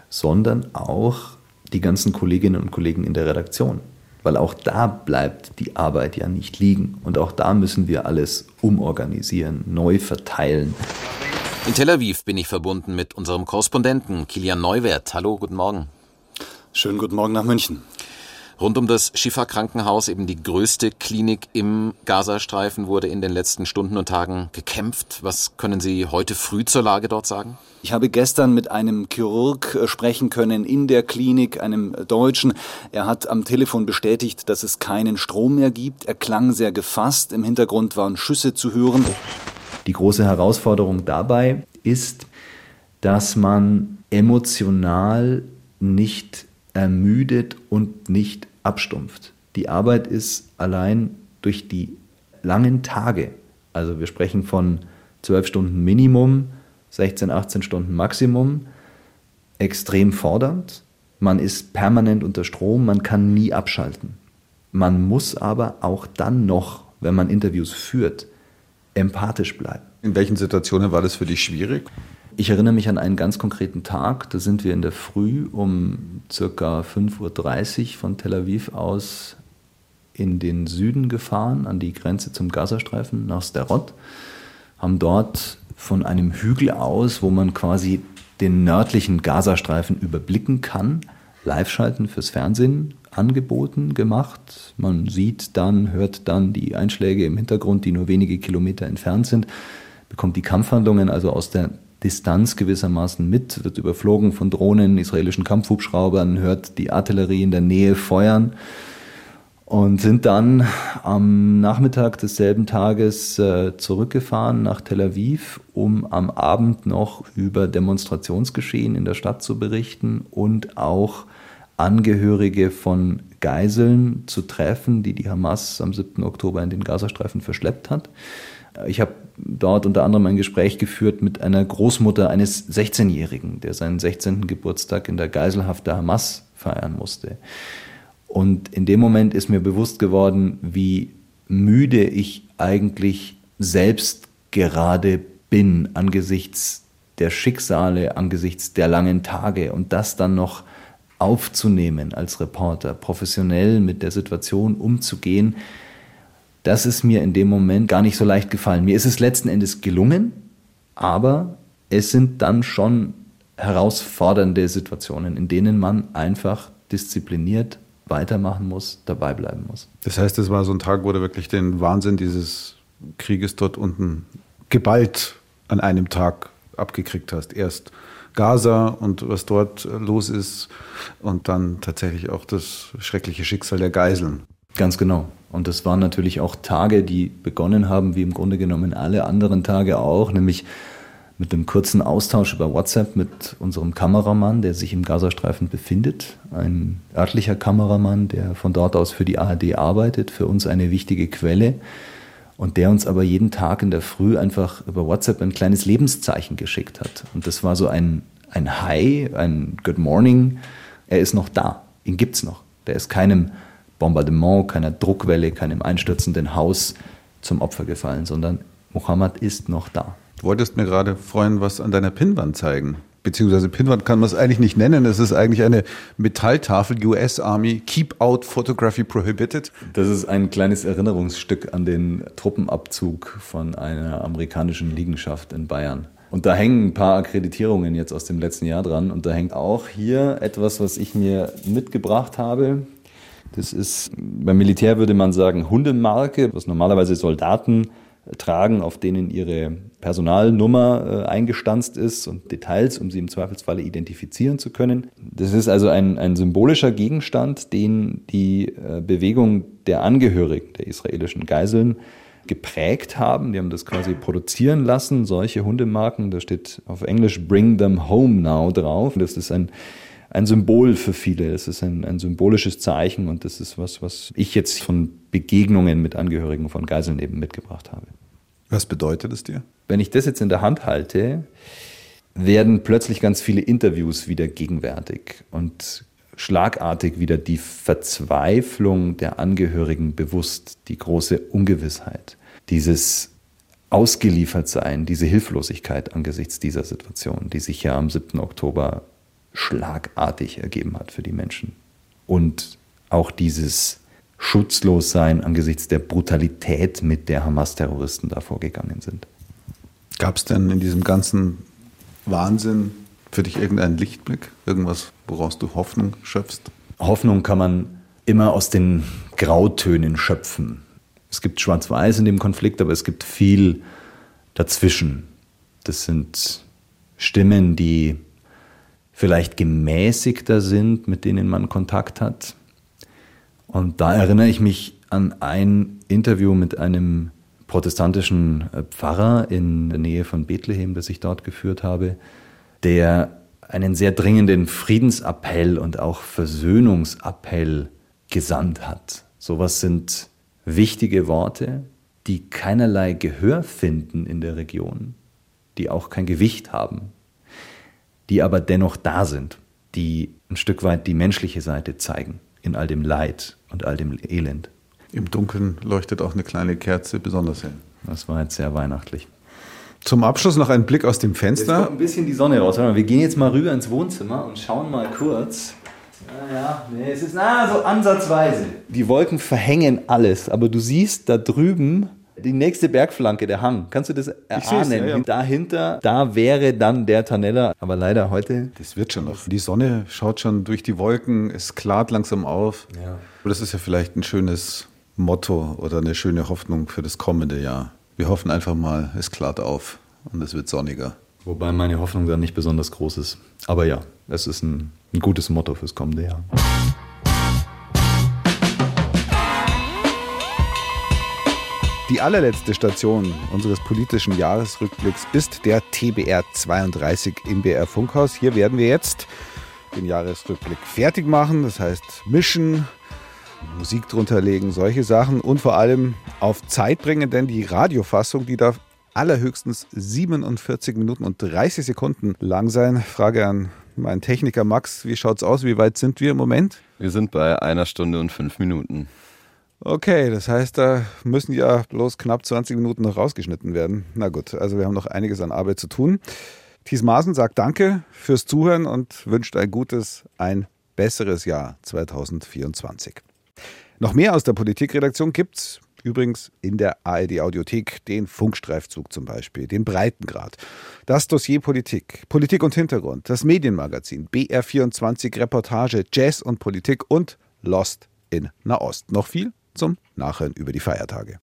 sondern auch die ganzen Kolleginnen und Kollegen in der Redaktion. Weil auch da bleibt die Arbeit ja nicht liegen. Und auch da müssen wir alles umorganisieren, neu verteilen. In Tel Aviv bin ich verbunden mit unserem Korrespondenten Kilian Neuwert. Hallo, guten Morgen. Schönen guten Morgen nach München. Rund um das Schifa-Krankenhaus, eben die größte Klinik im Gazastreifen, wurde in den letzten Stunden und Tagen gekämpft. Was können Sie heute früh zur Lage dort sagen? Ich habe gestern mit einem Chirurg äh, sprechen können in der Klinik, einem Deutschen. Er hat am Telefon bestätigt, dass es keinen Strom mehr gibt. Er klang sehr gefasst. Im Hintergrund waren Schüsse zu hören. Die große Herausforderung dabei ist, dass man emotional nicht ermüdet und nicht abstumpft. Die Arbeit ist allein durch die langen Tage, also wir sprechen von zwölf Stunden Minimum, 16, 18 Stunden Maximum, extrem fordernd. Man ist permanent unter Strom, man kann nie abschalten. Man muss aber auch dann noch, wenn man Interviews führt, empathisch bleiben. In welchen Situationen war das für dich schwierig? Ich erinnere mich an einen ganz konkreten Tag. Da sind wir in der Früh um circa 5.30 Uhr von Tel Aviv aus in den Süden gefahren, an die Grenze zum Gazastreifen nach Sterot, haben dort von einem Hügel aus, wo man quasi den nördlichen Gazastreifen überblicken kann, Live-Schalten fürs Fernsehen angeboten, gemacht. Man sieht dann, hört dann die Einschläge im Hintergrund, die nur wenige Kilometer entfernt sind, bekommt die Kampfhandlungen also aus der Distanz gewissermaßen mit, wird überflogen von Drohnen, israelischen Kampfhubschraubern, hört die Artillerie in der Nähe feuern und sind dann am Nachmittag desselben Tages äh, zurückgefahren nach Tel Aviv, um am Abend noch über Demonstrationsgeschehen in der Stadt zu berichten und auch Angehörige von Geiseln zu treffen, die die Hamas am 7. Oktober in den Gazastreifen verschleppt hat. Ich habe dort unter anderem ein Gespräch geführt mit einer Großmutter eines 16-Jährigen, der seinen 16. Geburtstag in der Geiselhaft der Hamas feiern musste. Und in dem Moment ist mir bewusst geworden, wie müde ich eigentlich selbst gerade bin angesichts der Schicksale, angesichts der langen Tage und das dann noch aufzunehmen als Reporter, professionell mit der Situation umzugehen, das ist mir in dem Moment gar nicht so leicht gefallen. Mir ist es letzten Endes gelungen, aber es sind dann schon herausfordernde Situationen, in denen man einfach diszipliniert weitermachen muss, dabei bleiben muss. Das heißt, es war so ein Tag, wo du wirklich den Wahnsinn dieses Krieges dort unten geballt an einem Tag abgekriegt hast. Erst Gaza und was dort los ist und dann tatsächlich auch das schreckliche Schicksal der Geiseln. Ganz genau. Und das waren natürlich auch Tage, die begonnen haben, wie im Grunde genommen alle anderen Tage auch, nämlich mit einem kurzen Austausch über WhatsApp mit unserem Kameramann, der sich im Gazastreifen befindet. Ein örtlicher Kameramann, der von dort aus für die ARD arbeitet, für uns eine wichtige Quelle und der uns aber jeden Tag in der Früh einfach über WhatsApp ein kleines Lebenszeichen geschickt hat. Und das war so ein, ein Hi, ein Good Morning. Er ist noch da. Ihn gibt's noch. Der ist keinem Bombardement, keiner Druckwelle, keinem einstürzenden Haus zum Opfer gefallen, sondern Mohammed ist noch da. Du wolltest mir gerade freuen, was an deiner Pinnwand zeigen. Beziehungsweise Pinnwand kann man es eigentlich nicht nennen. Es ist eigentlich eine Metalltafel US Army Keep Out Photography Prohibited. Das ist ein kleines Erinnerungsstück an den Truppenabzug von einer amerikanischen Liegenschaft in Bayern. Und da hängen ein paar Akkreditierungen jetzt aus dem letzten Jahr dran. Und da hängt auch hier etwas, was ich mir mitgebracht habe. Das ist beim Militär würde man sagen Hundemarke, was normalerweise Soldaten tragen, auf denen ihre Personalnummer äh, eingestanzt ist und Details, um sie im Zweifelsfalle identifizieren zu können. Das ist also ein, ein symbolischer Gegenstand, den die äh, Bewegung der Angehörigen der israelischen Geiseln geprägt haben. Die haben das quasi produzieren lassen, solche Hundemarken. Da steht auf Englisch Bring them home now drauf. Das ist ein ein Symbol für viele. Es ist ein, ein symbolisches Zeichen und das ist was, was ich jetzt von Begegnungen mit Angehörigen von Geiseln eben mitgebracht habe. Was bedeutet es dir? Wenn ich das jetzt in der Hand halte, werden plötzlich ganz viele Interviews wieder gegenwärtig und schlagartig wieder die Verzweiflung der Angehörigen bewusst, die große Ungewissheit, dieses Ausgeliefertsein, diese Hilflosigkeit angesichts dieser Situation, die sich ja am 7. Oktober schlagartig ergeben hat für die Menschen. Und auch dieses Schutzlossein angesichts der Brutalität, mit der Hamas-Terroristen da vorgegangen sind. Gab es denn in diesem ganzen Wahnsinn für dich irgendeinen Lichtblick? Irgendwas, woraus du Hoffnung schöpfst? Hoffnung kann man immer aus den Grautönen schöpfen. Es gibt Schwarz-Weiß in dem Konflikt, aber es gibt viel dazwischen. Das sind Stimmen, die vielleicht gemäßigter sind, mit denen man Kontakt hat. Und da erinnere ich mich an ein Interview mit einem protestantischen äh, Pfarrer in der Nähe von Bethlehem, das ich dort geführt habe, der einen sehr dringenden Friedensappell und auch Versöhnungsappell gesandt hat. Sowas sind wichtige Worte, die keinerlei Gehör finden in der Region, die auch kein Gewicht haben die aber dennoch da sind, die ein Stück weit die menschliche Seite zeigen in all dem Leid und all dem Elend. Im Dunkeln leuchtet auch eine kleine Kerze besonders hell. Das war jetzt sehr weihnachtlich. Zum Abschluss noch ein Blick aus dem Jetzt Fenster. kommt ein bisschen die Sonne raus. Wir gehen jetzt mal rüber ins Wohnzimmer und schauen mal kurz. Ah ja, nee, es ist na, so ansatzweise. Die Wolken verhängen alles, aber du siehst da drüben die nächste Bergflanke, der Hang. Kannst du das erahnen? ja, ja. Dahinter, da wäre dann der Tanella. Aber leider heute. Das wird schon noch. Die Sonne schaut schon durch die Wolken, es klart langsam auf. Ja. Das ist ja vielleicht ein schönes Motto oder eine schöne Hoffnung für das kommende Jahr. Wir hoffen einfach mal, es klart auf und es wird sonniger. Wobei meine Hoffnung dann nicht besonders groß ist. Aber ja, es ist ein, ein gutes Motto fürs kommende Jahr. Die allerletzte Station unseres politischen Jahresrückblicks ist der TBR 32 im BR Funkhaus. Hier werden wir jetzt den Jahresrückblick fertig machen, das heißt mischen, Musik drunter legen, solche Sachen und vor allem auf Zeit bringen, denn die Radiofassung, die darf allerhöchstens 47 Minuten und 30 Sekunden lang sein. Frage an meinen Techniker Max, wie schaut's aus? Wie weit sind wir im Moment? Wir sind bei einer Stunde und fünf Minuten. Okay, das heißt, da müssen ja bloß knapp 20 Minuten noch rausgeschnitten werden. Na gut, also wir haben noch einiges an Arbeit zu tun. Thies Maaßen sagt Danke fürs Zuhören und wünscht ein gutes, ein besseres Jahr 2024. Noch mehr aus der Politikredaktion gibt's übrigens in der ARD Audiothek, den Funkstreifzug zum Beispiel, den Breitengrad, das Dossier Politik, Politik und Hintergrund, das Medienmagazin, BR24 Reportage, Jazz und Politik und Lost in Nahost. Noch viel zum Nachhören über die Feiertage.